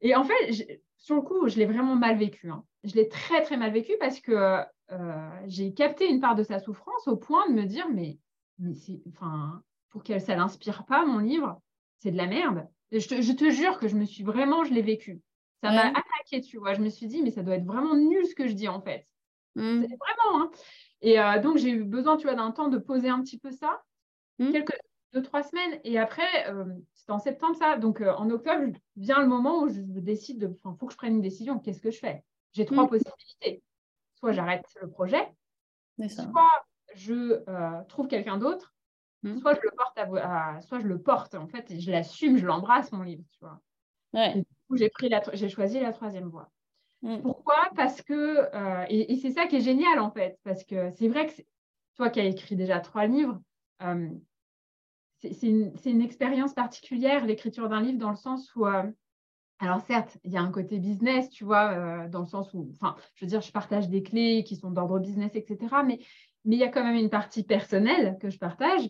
Et en fait, sur le coup, je l'ai vraiment mal vécu. Hein. Je l'ai très, très mal vécu parce que euh, j'ai capté une part de sa souffrance au point de me dire, mais, mais enfin, pour qu'elle, ça n'inspire pas mon livre, c'est de la merde. je, te, jure que je me suis vraiment, je l'ai vécu. Ça m'a attaqué, tu vois. Je me suis dit, mais ça doit être vraiment nul ce que je dis en fait. Mmh. C'est vraiment. Hein. Et euh, donc, j'ai eu besoin, tu vois, d'un temps de poser un petit peu ça. Mmh. Quelques, deux, trois semaines. Et après, euh, c'est en septembre ça. Donc euh, en octobre vient le moment où je décide de. Enfin, faut que je prenne une décision. Qu'est-ce que je fais? J'ai trois mm. possibilités. Soit j'arrête le projet, soit je euh, trouve quelqu'un d'autre, mm. soit je le porte à, soit je le porte en fait et je l'assume, je l'embrasse mon livre, tu vois. j'ai pris la, j'ai choisi la troisième voie. Mm. Pourquoi? Parce que et, c'est ça qui est génial en fait, parce que c'est vrai que toi qui as écrit déjà trois livres, c'est une, expérience particulière, l'écriture d'un livre, dans le sens où, euh, alors certes, il y a un côté business, tu vois, euh, dans le sens où, enfin, je veux dire, je partage des clés qui sont d'ordre business, etc. Mais, mais il y a quand même une partie personnelle que je partage.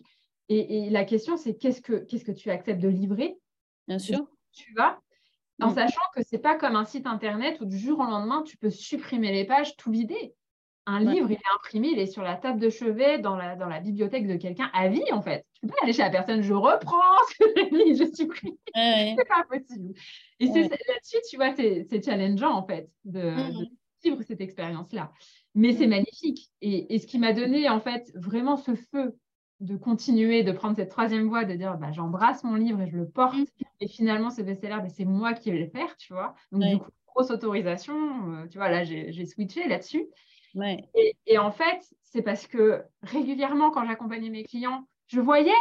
Et, la question, c'est qu'est-ce que, qu'est-ce que tu acceptes de livrer? Bien sûr. Tu vas, en mm. sachant que ce n'est pas comme un site internet où du jour au lendemain, tu peux supprimer les pages, tout vider. Un livre, il est imprimé, il est sur la table de chevet dans la, dans la bibliothèque de quelqu'un à vie, en fait. Tu ne peux pas aller chez la personne, je reprends <laughs> ce je supprime. Ouais. c'est pas possible. Et là-dessus, tu vois, c'est challengeant, en fait, de, mm-hmm. Vivre cette expérience-là. Mais c'est mm. magnifique. Et, et, ce qui m'a donné, en fait, vraiment ce feu de continuer, de prendre cette troisième voie, de dire bah, j'embrasse mon livre et je le porte. Mm. Et finalement, ce best-seller, bah, c'est moi qui vais le faire, tu vois. Donc, du coup, grosse autorisation. Euh, tu vois, là, j'ai switché là-dessus. Et, en fait, c'est parce que régulièrement, quand j'accompagnais mes clients, je voyais,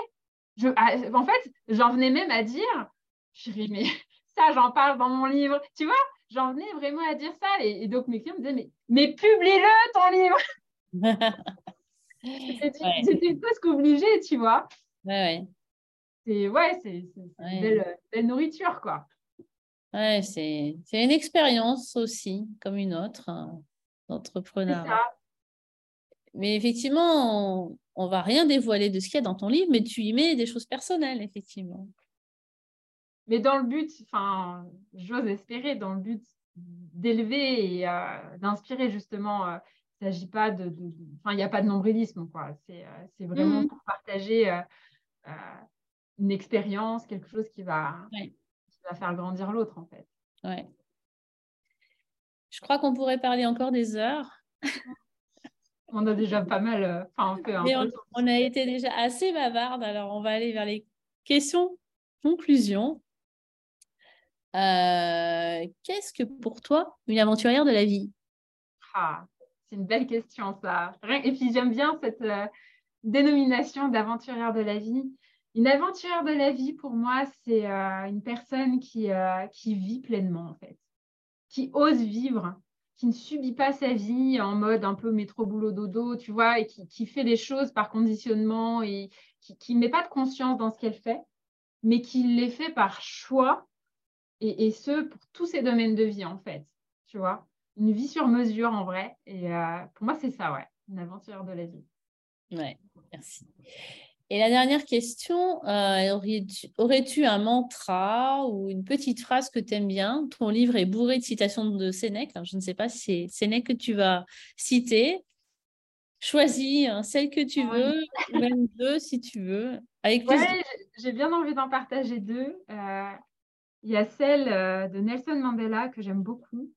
je, ah, en fait, j'en venais même à dire, chérie, mais <laughs> ça, j'en parle dans mon livre. Tu vois, j'en venais vraiment à dire ça. Et, donc, mes clients me disaient, mais, mais publie-le, ton livre. <laughs> J'étais presque obligée, tu vois. Ouais, C'est ouais, c'est une belle, belle, nourriture, quoi. Ouais, c'est une expérience aussi, comme une autre. Hein d'entrepreneur. Mais effectivement, on, ne va rien dévoiler de ce qu'il y a dans ton livre, mais tu y mets des choses personnelles, effectivement. Mais dans le but, enfin, j'ose espérer, dans le but d'élever et d'inspirer justement. il ne s'agit pas de, enfin, il n'y a pas de nombrilisme, quoi. C'est vraiment mmh pour partager une expérience, quelque chose qui va, qui va faire grandir l'autre, en fait. Ouais. Je crois qu'on pourrait parler encore des heures. on a déjà pas mal. Euh, enfin, on, on, a été déjà assez bavarde, alors on va aller vers les questions, conclusions. Euh, qu'est-ce que pour toi une aventurière de la vie? Ah, C'est une belle question, ça. Et puis j'aime bien cette euh, dénomination d'aventurière de la vie. Une aventurière de la vie, pour moi, c'est une personne qui, qui vit pleinement, en fait, qui ose vivre, qui ne subit pas sa vie en mode un peu métro boulot dodo, tu vois, et qui, fait les choses par conditionnement et qui ne met pas de conscience dans ce qu'elle fait, mais qui les fait par choix et, ce pour tous ses domaines de vie en fait, tu vois, une vie sur mesure en vrai. Et euh, pour moi c'est ça, ouais, une aventure de la vie. Ouais, merci. Et la dernière question, euh, aurais-tu un mantra ou une petite phrase que tu aimes bien? Ton livre est bourré de citations de Sénèque. je ne sais pas si c'est Sénèque que tu vas citer. Choisis hein, celle que tu veux, ou même deux si tu veux. Avec j'ai bien envie d'en partager deux. Euh, il y a celle euh, de Nelson Mandela que j'aime beaucoup,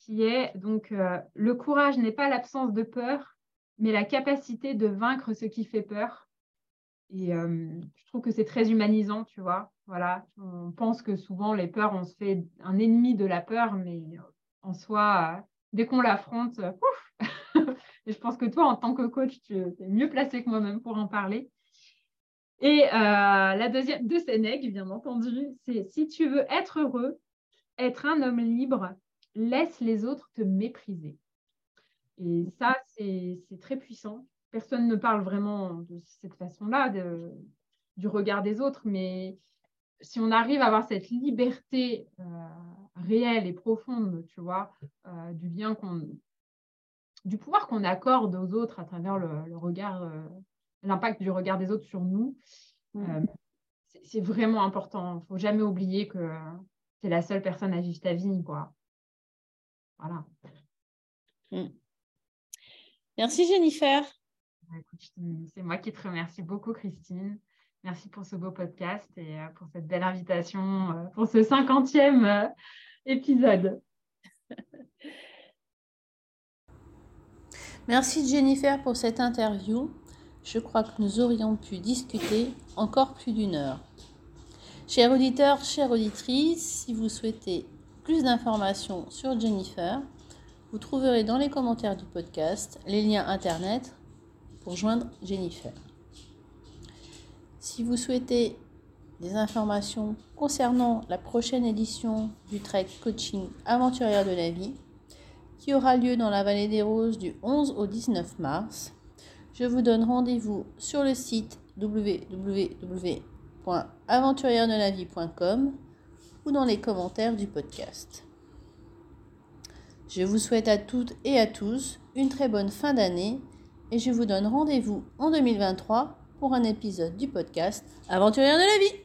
qui est donc le courage n'est pas l'absence de peur, mais la capacité de vaincre ce qui fait peur. Et je trouve que c'est très humanisant, tu vois. Voilà, on pense que souvent les peurs, on se fait un ennemi de la peur, mais en soi, dès qu'on l'affronte, <laughs> je pense que toi, en tant que coach, tu es mieux placé que moi-même pour en parler. Et la deuxième de Sénèque, bien entendu, c'est si tu veux être heureux, être un homme libre, laisse les autres te mépriser. Et ça, c'est très puissant personne ne parle vraiment de cette façon-là, du regard des autres, mais si on arrive à avoir cette liberté euh, réelle et profonde, tu vois, euh, du lien qu'on, du pouvoir qu'on accorde aux autres à travers le, regard, euh, l'impact du regard des autres sur nous, mmh. c'est vraiment important. Il ne faut jamais oublier que c'est la seule personne à vivre ta vie, quoi. Voilà. Mmh. Merci Jennifer. Bah, c'est moi qui te remercie beaucoup, Christine. Merci pour ce beau podcast et euh, pour cette belle invitation euh, pour ce cinquantième euh, épisode. <laughs> Merci Jennifer pour cette interview. Je crois que nous aurions pu discuter encore plus d'une heure. Chers auditeurs, chères auditrices, si vous souhaitez plus d'informations sur Jennifer, vous trouverez dans les commentaires du podcast les liens internet pour joindre Jennifer. Si vous souhaitez des informations concernant la prochaine édition du Trek Coaching Aventurière de la vie, qui aura lieu dans la Vallée des Roses du 11 au 19 mars, je vous donne rendez-vous sur le site www.aventurièredelavie.com ou dans les commentaires du podcast. Je vous souhaite à toutes et à tous une très bonne fin d'année et je vous donne rendez-vous en 2023 pour un épisode du podcast Aventurière de la vie.